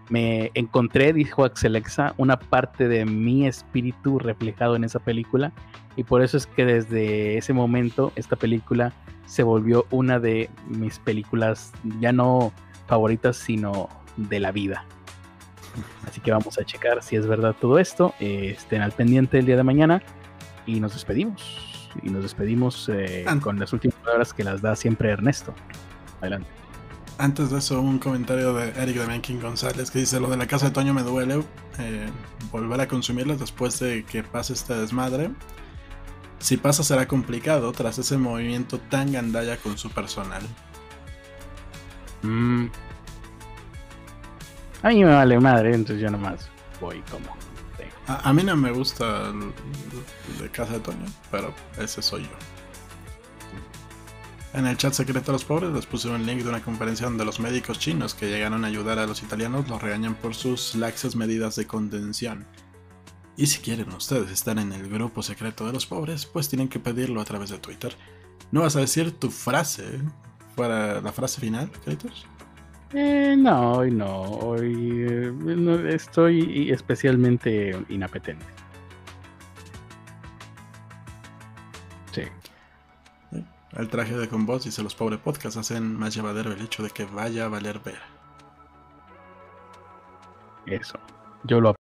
Speaker 2: Me encontré, dijo Axelexa, una parte de mi espíritu reflejado en esa película y por eso es que desde ese momento esta película se volvió una de mis películas ya no favoritas, sino de la vida. Así que vamos a checar si es verdad todo esto. Eh, estén al pendiente el día de mañana y nos despedimos. Y nos despedimos eh, con las últimas palabras que las da siempre Ernesto. Adelante.
Speaker 1: Antes de eso, un comentario de Eric de King González que dice: Lo de la casa de Toño me duele eh, volver a consumirlas después de que pase este desmadre. Si pasa, será complicado tras ese movimiento tan gandalla con su personal.
Speaker 2: Mm. A mí me vale madre, entonces yo nomás voy como.
Speaker 1: A, mí no me gusta el, de Casa de Toño, pero ese soy yo. En el chat secreto de los pobres les puse un link de una conferencia donde los médicos chinos que llegaron a ayudar a los italianos los regañan por sus laxas medidas de contención. Y si quieren ustedes estar en el grupo secreto de los pobres, pues tienen que pedirlo a través de Twitter. ¿No vas a decir tu frase para la frase final, Kratos?
Speaker 2: Eh, no, hoy no. Hoy eh, estoy especialmente inapetente. Sí.
Speaker 1: El traje de con voz dice los pobres podcasts hacen más llevadero el hecho de que vaya a valer ver.
Speaker 2: Eso. Yo lo